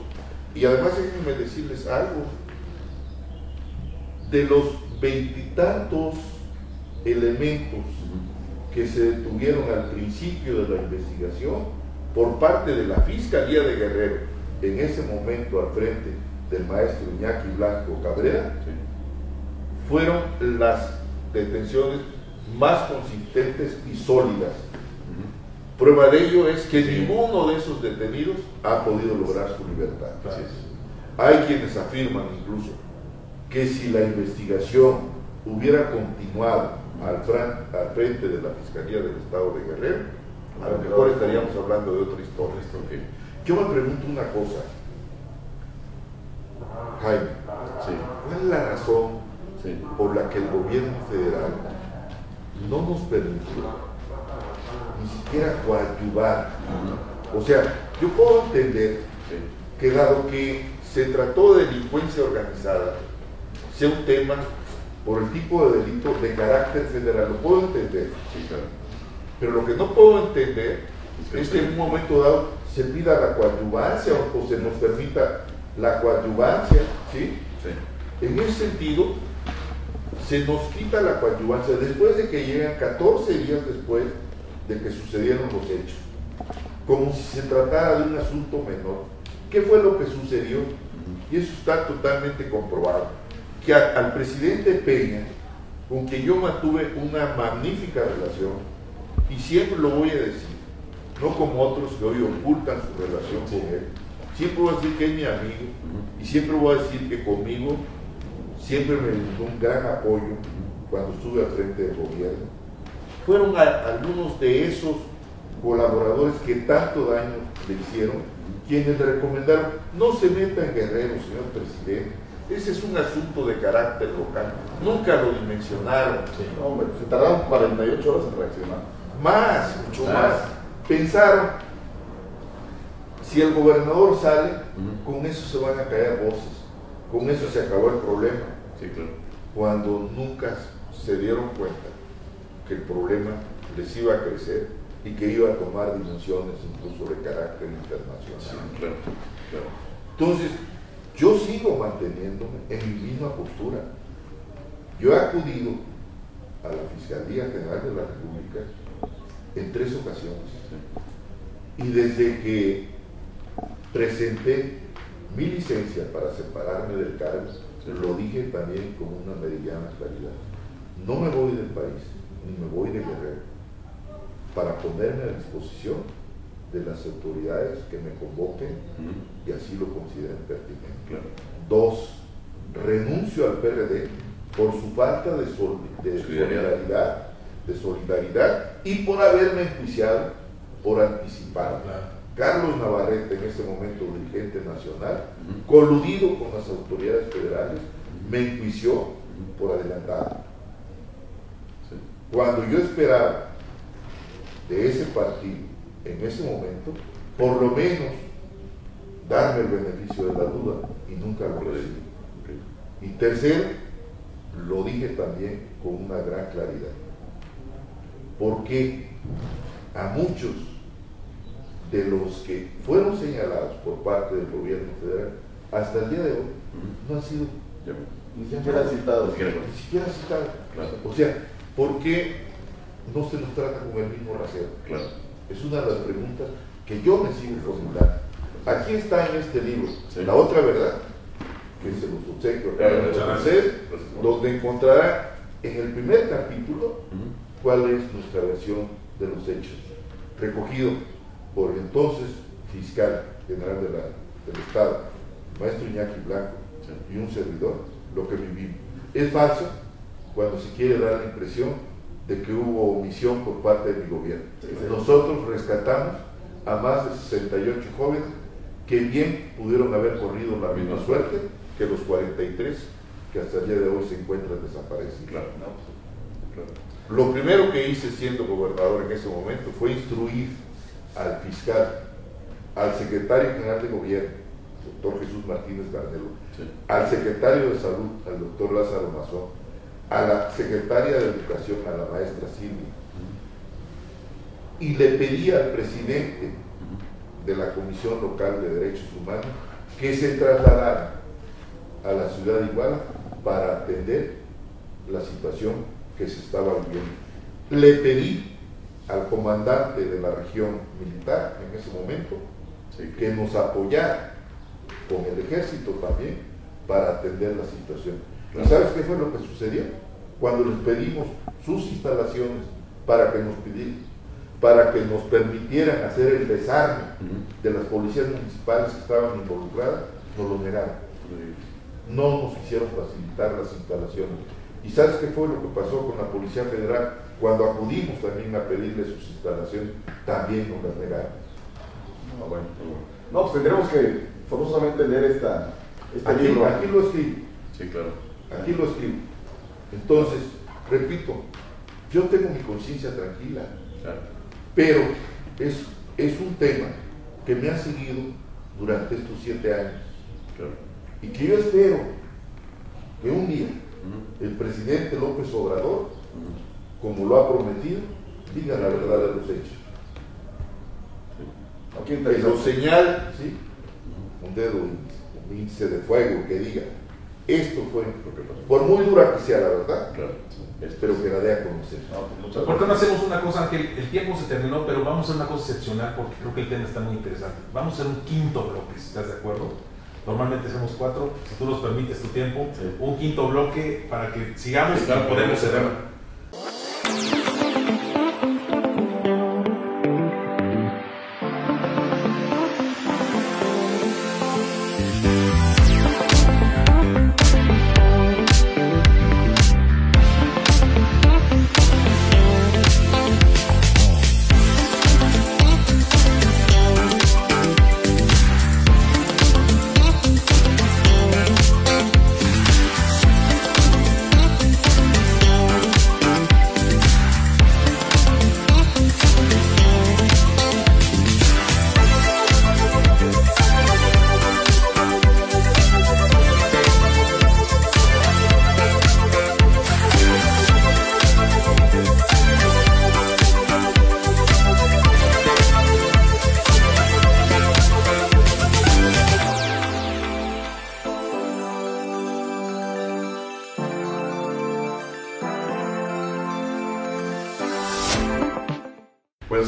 Y además déjenme decirles algo. De los veintitantos elementos que se detuvieron al principio de la investigación por parte de la Fiscalía de Guerrero, en ese momento al frente del maestro Iñaki Blanco Cabrera, Sí. fueron las detenciones más consistentes y sólidas. Prueba de ello es que Sí. ninguno de esos detenidos ha podido lograr su libertad. Hay quienes afirman incluso que si la investigación hubiera continuado al, fran- al frente de la Fiscalía del Estado de Guerrero, a lo mejor estaríamos hablando de otra historia. Yo me pregunto una cosa, Jaime, Sí. ¿cuál es la razón Sí. por la que el gobierno federal no nos permitió ni siquiera coadyuvar. O sea, yo puedo entender Sí. que dado que se trató de delincuencia organizada, sea un tema por el tipo de delito de carácter federal, lo puedo entender. Claro. Pero lo que no puedo entender es que en un momento dado se pida la coadyuvancia o, o se nos permita la coadyuvancia, ¿sí? Sí. En ese sentido, se nos quita la coadyuvancia después de que llegan 14 días después de que sucedieron los hechos, como si se tratara de un asunto menor. ¿Qué fue lo que sucedió? Y eso está totalmente comprobado. Que a- al presidente Peña, con quien yo mantuve una magnífica relación, y siempre lo voy a decir, no como otros que hoy ocultan su relación con él, siempre voy a decir que es mi amigo, y siempre voy a decir que conmigo siempre me brindó un gran apoyo cuando estuve al frente del gobierno. Fueron a- algunos de esos colaboradores que tanto daño le hicieron, quienes le recomendaron, no se meta en Guerrero, señor presidente, ese es un asunto de carácter local, nunca lo dimensionaron. No, hombre, se tardaron 48 horas en reaccionar. Más, mucho más. Pensaron, si el gobernador sale, con eso se van a caer voces, con eso se acabó el problema. Sí, claro. cuando nunca se dieron cuenta que el problema les iba a crecer y que iba a tomar dimensiones incluso de carácter Sí, internacional. claro. claro. Entonces, yo sigo manteniéndome en mi misma postura. Yo he acudido a la Fiscalía General de la República en tres ocasiones. Y desde que presenté mi licencia para separarme del cargo, lo dije también con una meridiana claridad. No me voy del país, ni me voy de Guerrero, para ponerme a disposición de las autoridades que me convoquen y así lo consideren pertinente. Claro. Dos, renuncio al PRD por su falta de, sol- de Solidaridad. De solidaridad y por haberme enjuiciado por anticipado. Carlos Navarrete, en ese momento dirigente nacional, coludido con las autoridades federales, me enjuició por adelantado. Cuando yo esperaba de ese partido, en ese momento, por lo menos darme el beneficio de la duda y nunca lo recibí. Y tercero, lo dije también con una gran claridad, porque a muchos de los que fueron señalados por parte del gobierno federal, hasta el día de hoy, no han sido. Ni siquiera citados. Ni siquiera. citados. Claro. O sea, ¿por qué no se nos trata con el mismo rasero? Claro. Es una de las preguntas que yo me sigo formulando. Aquí está en este libro, Sí. la otra verdad, que se los obsequio donde encontrará en el primer capítulo. Cuál es nuestra versión de los hechos, recogido por el entonces fiscal general de la- del Estado, maestro Iñaki Blanco, y un servidor, lo que vivimos. Es falso cuando se quiere dar la impresión de que hubo omisión por parte de mi gobierno. Nosotros rescatamos a más de 68 jóvenes que bien pudieron haber corrido la misma suerte que los 43 que hasta el día de hoy se encuentran desaparecidos. Claro. Claro. Lo primero que hice siendo gobernador en ese momento fue instruir al fiscal, al secretario general de gobierno, doctor Jesús Martínez Garnelo, Sí. al secretario de salud, al doctor Lázaro Mazón, a la secretaria de educación, a la maestra Silvia, y le pedí al presidente de la Comisión Local de Derechos Humanos que se trasladara a la ciudad de Iguala para atender la situación que se estaba viviendo. Le pedí al comandante de la región militar en ese momento Sí. que nos apoyara con el ejército también para atender la situación. ¿Y sabes qué fue lo que sucedió? Cuando les pedimos sus instalaciones para que nos pidieran, para que nos permitieran hacer el desarme de las policías municipales que estaban involucradas, nos lo negaron. No nos quisieron facilitar las instalaciones. ¿Y sabes qué fue lo que pasó con la Policía Federal? Cuando acudimos también a pedirle sus instalaciones, también nos las negaron. Ah, bueno. No, pues tendremos que forzosamente leer esta, este Aquí, libro. aquí lo escribo, Sí, claro. aquí lo escribo. Entonces, repito, yo tengo mi conciencia tranquila, Claro. pero es, es un tema que me ha seguido durante estos siete años Claro. y que yo espero que un día El presidente López Obrador, como lo ha prometido, diga la verdad de los hechos. Aquí en Que lo señal, ¿sí? un dedo, un índice de fuego, que diga, esto fue lo que pasó. Por muy dura que sea la verdad, Claro. espero que la dé a conocer. No, pues ¿Por qué no hacemos una cosa, Ángel? El tiempo se terminó, pero vamos a hacer una cosa excepcional porque creo que el tema está muy interesante. Vamos a hacer un quinto bloque, estás de acuerdo. Normalmente hacemos cuatro, si tú nos permites tu tiempo, Sí. un quinto bloque para que sigamos y podemos podemos cerrar.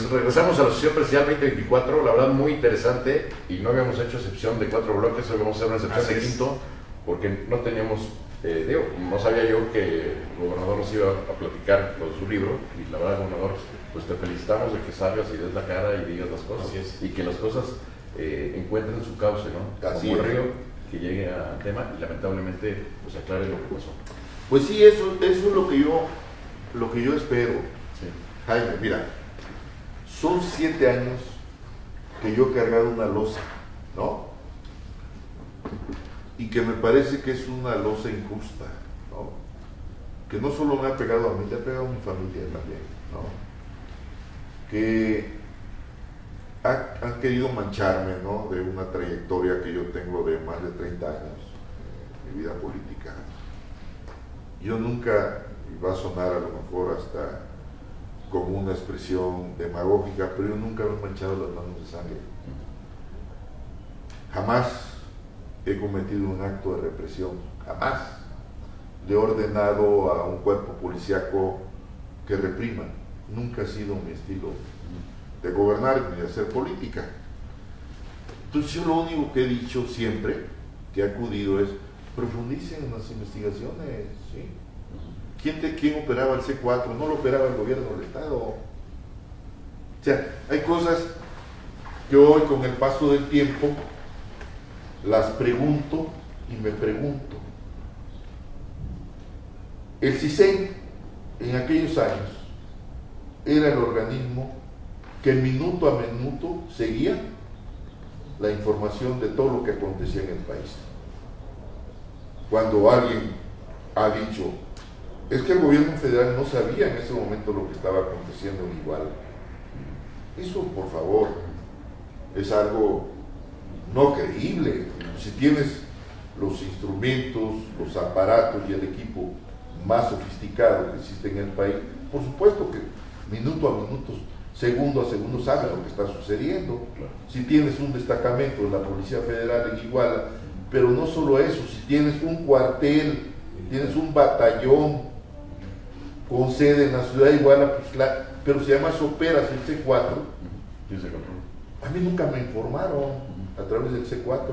Pues regresamos a la sesión presidencial 2024, la verdad muy interesante y no habíamos hecho excepción de cuatro bloques, hoy vamos a hacer una excepción Así de quinto porque no teníamos, eh, digo, no sabía yo que el gobernador nos iba a platicar con su libro y la verdad gobernador, pues te felicitamos de que salgas y des la cara y digas las cosas y que las cosas eh, encuentren su cauce, ¿no? Así Como el río que llegue a tema y lamentablemente pues aclare lo que pasó. Pues sí, eso, eso es lo que yo, lo que yo espero. Sí. Jaime, mira, son siete años que yo he cargado una losa, ¿no? Y que me parece que es una losa injusta, ¿no? Que no solo me ha pegado a mí, le ha pegado a mi familia también, ¿no? Que ha- han querido mancharme, ¿no? De una trayectoria que yo tengo de más de 30 años en mi vida política. Yo nunca, y va a sonar a lo mejor hasta como una expresión demagógica, pero yo nunca me he manchado las manos de sangre. Jamás he cometido un acto de represión, jamás le he ordenado a un cuerpo policíaco que reprima. Nunca ha sido mi estilo de gobernar ni de hacer política. Entonces yo lo único que he dicho siempre, que he acudido es, profundicen en las investigaciones, ¿sí? ¿Quién, te- quién operaba el C4? No lo operaba el gobierno del Estado. O sea, hay cosas que hoy con el paso del tiempo las pregunto y me pregunto. El CISEN en aquellos años era el organismo que minuto a minuto seguía la información de todo lo que acontecía en el país. Cuando alguien ha dicho, es que el gobierno federal no sabía en ese momento lo que estaba aconteciendo en Iguala. Eso, por favor, es algo no creíble. Si tienes los instrumentos, los aparatos y el equipo más sofisticado que existe en el país, por supuesto que minuto a minuto, segundo a segundo sabes lo que está sucediendo. Si tienes un destacamento de la Policía Federal en Iguala, pero no solo eso, si tienes un cuartel, tienes un batallón con sede en la ciudad de Iguala, pues la- pero si además operas el C4, ¿Quién se controla? a mí nunca me informaron a través del C4.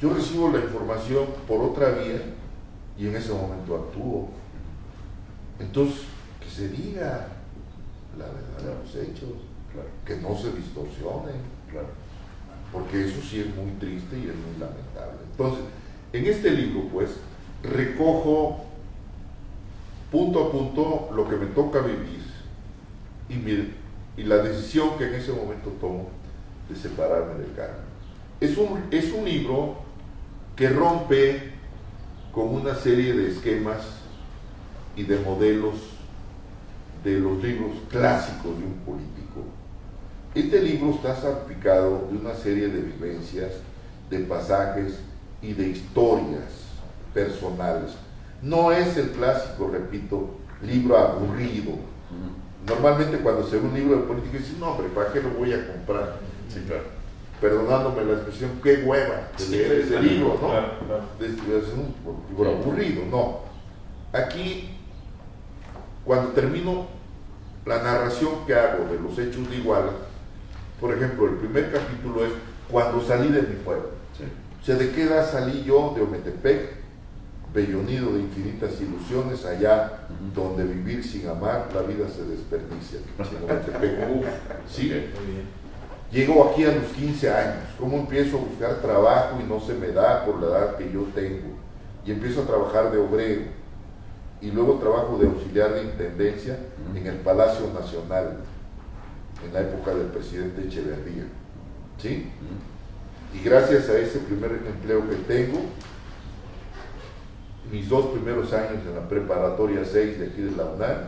Yo recibo la información por otra vía y en ese momento actúo. Entonces, que se diga la verdad de los hechos, Claro, que no se distorsionen, claro. porque eso sí es muy triste y es muy lamentable. Entonces, en este libro, pues, recojo punto a punto lo que me toca vivir y, mi- y la decisión que en ese momento tomo de separarme del cargo. Es un, es un libro que rompe con una serie de esquemas y de modelos de los libros clásicos de un político. Este libro está salpicado de una serie de vivencias, de pasajes y de historias personales. No es el clásico, repito, libro aburrido. Normalmente cuando se ve un libro de política dice, no hombre, ¿para qué lo voy a comprar? Sí, claro. Perdonándome la expresión, qué hueva de Sí, leer ese libro, ¿no? claro, claro. Es, es un libro aburrido, no. Aquí, cuando termino la narración que hago de los hechos de Iguala, por ejemplo, el primer capítulo es cuando salí de mi pueblo. Sí. O sea, ¿de qué edad salí yo de Ometepec, bello nido de infinitas ilusiones, allá donde vivir sin amar, la vida se desperdicia? Sí. Llego aquí a los 15 años, ¿cómo empiezo a buscar trabajo y no se me da por la edad que yo tengo? Y empiezo a trabajar de obrero y luego trabajo de auxiliar de intendencia en el Palacio Nacional, en la época del presidente Echeverría. ¿Sí? Y gracias a ese primer empleo que tengo, mis dos primeros años en la preparatoria 6 de aquí de la UNAM,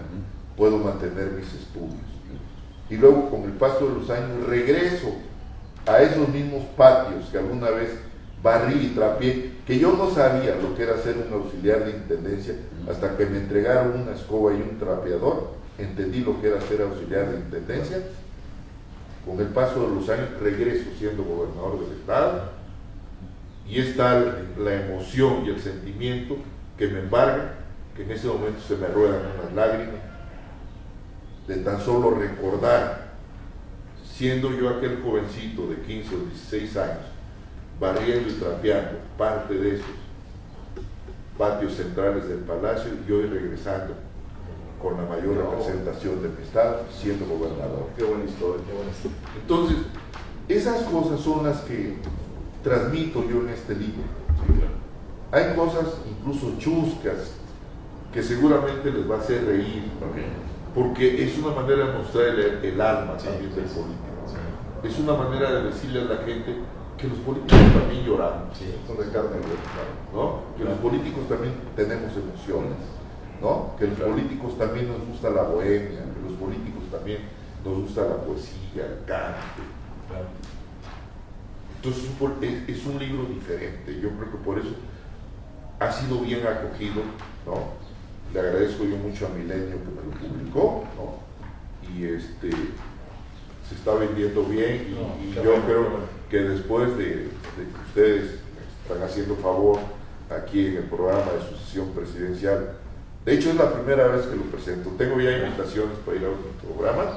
puedo mantener mis estudios. Y luego con el paso de los años regreso a esos mismos patios que alguna vez barrí y trapié, que yo no sabía lo que era ser un auxiliar de intendencia hasta que me entregaron una escoba y un trapeador, entendí lo que era ser auxiliar de intendencia. Con el paso de los años regreso siendo gobernador del estado y es tal la emoción y el sentimiento que me embarga que en ese momento se me ruedan unas lágrimas de tan solo recordar, siendo yo aquel jovencito de 15 o 16 años, barriendo y trapeando parte de esos patios centrales del palacio y hoy regresando con la mayor representación de mi estado, siendo gobernador. Qué buena historia. Qué bueno esto. Entonces, esas cosas son las que transmito yo en este libro. Hay cosas incluso chuscas que seguramente les va a hacer reír, porque es una manera de mostrar el, el alma Sí, también del político. Es una manera de decirle a la gente que los políticos también lloramos. Son de carne. ¿no? que los políticos también tenemos emociones, ¿no? que los Claro. políticos también nos gusta la bohemia, que los políticos también nos gusta la poesía, el canto. Entonces es un es, libro diferente, yo creo que por eso ha sido bien acogido, ¿no? Le agradezco yo mucho a Milenio que me lo publicó, ¿no? Y este se está vendiendo bien y, No, y qué yo bueno, creo bueno. que después de, de que ustedes están haciendo favor aquí en el programa de sucesión presidencial, de hecho es la primera vez que lo presento, tengo ya invitaciones para ir a otros programas,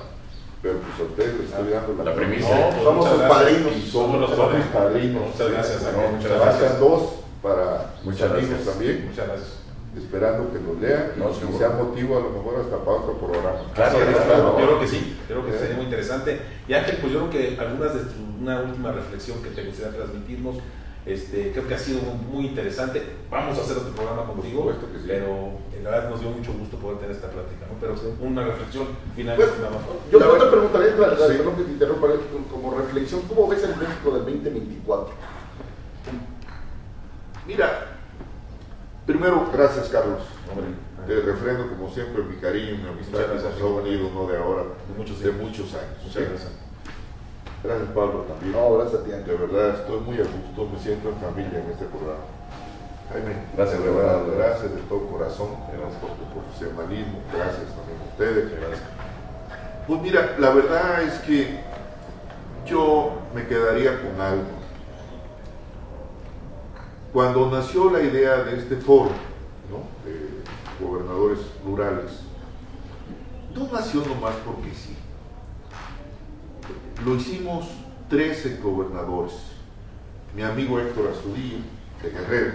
pero pues a ustedes les estoy dando la, La premisa. No, pues, Somos gracias. padrinos. somos los los padrinos. padrinos. Muchas gracias, ¿no? muchas Faltan gracias. dos para Muchas gracias. también, Muchas gracias. esperando que los lean y No, sea motivo a lo mejor hasta para otro programa. Claro, claro, claro, claro. Yo creo que sí, creo que sería muy interesante. Y Ángel, pues yo creo que algunas de tu- una última reflexión que te gustaría transmitirnos, este, creo que ha sido muy, interesante. Vamos a hacer otro programa contigo, Por supuesto que sí. pero en la verdad nos dio mucho gusto poder tener esta plática, ¿no? Pero una reflexión final, Pues. Yo te preguntaría, la- la- Sí. perdón que te interrumpa, como reflexión, ¿cómo ves el México del 2024? Mira, primero, gracias Carlos. Hombre, Te refrendo como siempre mi cariño mi amistad que nos ha unido no de ahora, de muchos de años. muchos años. Muchas ¿sí? gracias. Gracias Pablo también. No, gracias a ti, De verdad, estoy muy a gusto, me siento en familia en este programa. Jaime, Gracias, de verdad, gracias de todo corazón gracias por tu profesionalismo, gracias también a ustedes. Pues mira, la verdad es que yo me quedaría con algo. Cuando nació la idea de este foro, ¿no? de gobernadores rurales, no nació nomás porque sí. Lo hicimos 13 gobernadores. Mi amigo Héctor Astudillo, de Guerrero,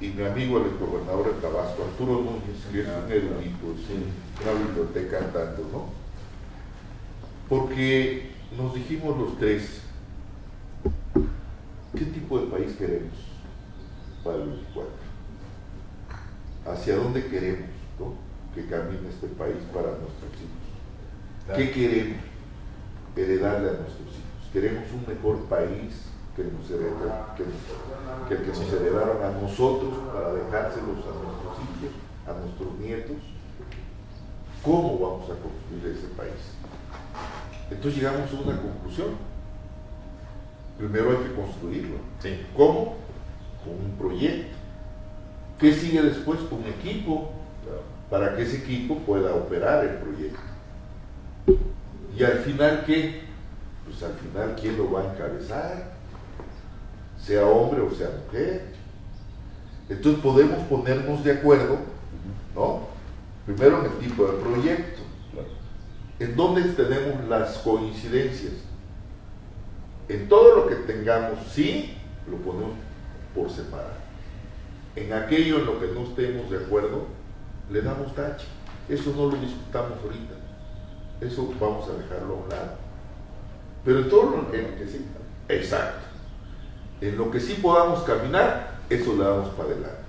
y mi amigo el gobernador de Tabasco, Arturo Núñez, que es un erudito, es una biblioteca en tanto, ¿no? Porque nos dijimos los tres, ¿qué tipo de país queremos para el 24? ¿Hacia dónde queremos ¿no? que camine este país para nuestros hijos? ¿Qué queremos heredarle a nuestros hijos? ¿Queremos un mejor país que, nos hereda- que, que el que nos heredaron a nosotros para dejárselos a nuestros hijos? a nuestros nietos cómo vamos a construir ese país. Entonces llegamos a una conclusión. Primero hay que construirlo. Sí. ¿Cómo? Con un proyecto. ¿Qué sigue después? Un equipo, para que ese equipo pueda operar el proyecto. Y al final, ¿qué? Pues al final, ¿quién lo va a encabezar? Sea hombre o sea mujer. Entonces podemos ponernos de acuerdo, ¿no? Primero en el tipo de proyecto. ¿En dónde tenemos las coincidencias? En todo lo que tengamos, sí, lo ponemos por separado. En aquello en lo que no estemos de acuerdo, le damos tache. Eso no lo discutamos ahorita. Eso vamos a dejarlo a un lado. Pero todo lo en lo que sí, exacto. En lo que sí podamos caminar, eso le damos para adelante.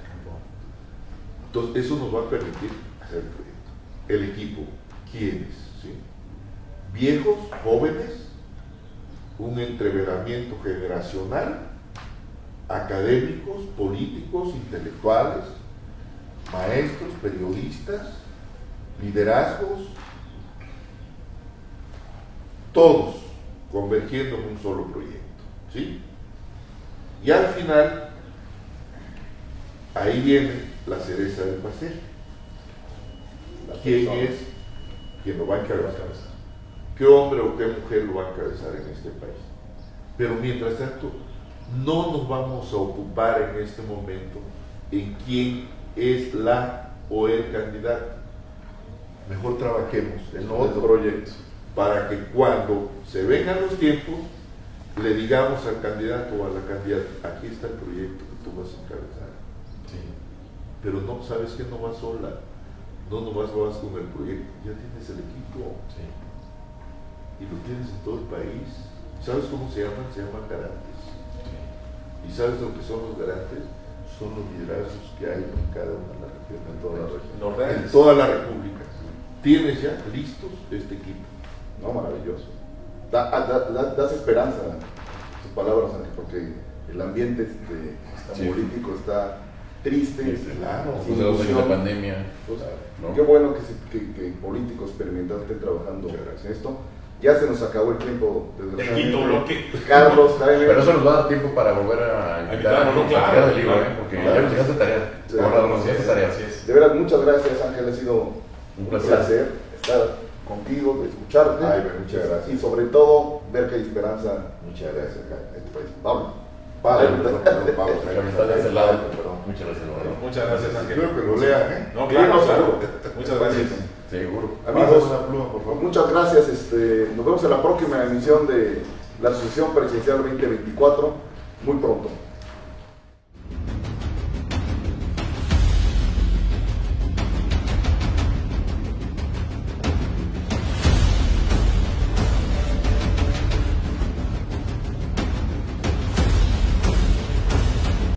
Entonces, eso nos va a permitir hacer el proyecto. El equipo, ¿quiénes? Viejos, jóvenes, un entreveramiento generacional, académicos, políticos, intelectuales, maestros, periodistas, liderazgos, todos convergiendo en un solo proyecto. ¿sí? Y al final, ahí viene la cereza del pastel. ¿Quién es quien lo va a encabezar? ¿Qué hombre o qué mujer lo va a encabezar en este país? Pero mientras tanto, no nos vamos a ocupar en este momento en quién es la o el candidato. Mejor trabajemos en otro proyecto para que cuando se vengan los tiempos le digamos al candidato o a la candidata, aquí está el proyecto que tú vas a encabezar. Pero no, sabes que no vas sola, no nomás vas con el proyecto, ya tienes el equipo y lo tienes en todo el país. ¿Sabes cómo se llaman? Se llaman garantes. ¿Y sabes lo que son los garantes? Son los liderazgos que hay en cada una de las regiones. En toda la región. En toda la república. Tienes ya listos este equipo. No, maravilloso. Da, ah, da- da- das esperanza sus palabras, Ángel, porque el ambiente este, está Sí. político está triste, claro. sin de ilusión. pandemia. Pues, ¿no? Qué bueno que, que- que políticos experimentados estén trabajando en esto. Ya se nos acabó el tiempo. El desgraciadamente. quinto bloque. Carlos, Jaime. Pero eso nos va a dar tiempo para volver a invitar a claro, quedar del libro, claro. ¿eh? porque Claro. ya nos dejaste tarea. Sí. Ahora nos dejaste tarea. De verdad, muchas gracias, Ángel. Ha sido Un un placer. placer, estar contigo, de escucharte. Ay, muchas gracias. Y sobre todo, ver que hay esperanza Muchas gracias. en este país. Pablo. Perdón. Muchas gracias. Muchas gracias, Ángel. Espero que lo lean, ¿eh? No, claro, Sí, no, claro. seguro. Muchas gracias. Seguro. Amigos, Pásame una pluma, por favor. Muchas gracias. Este, nos vemos en la próxima emisión de la Asociación Presidencial 2024. Muy pronto.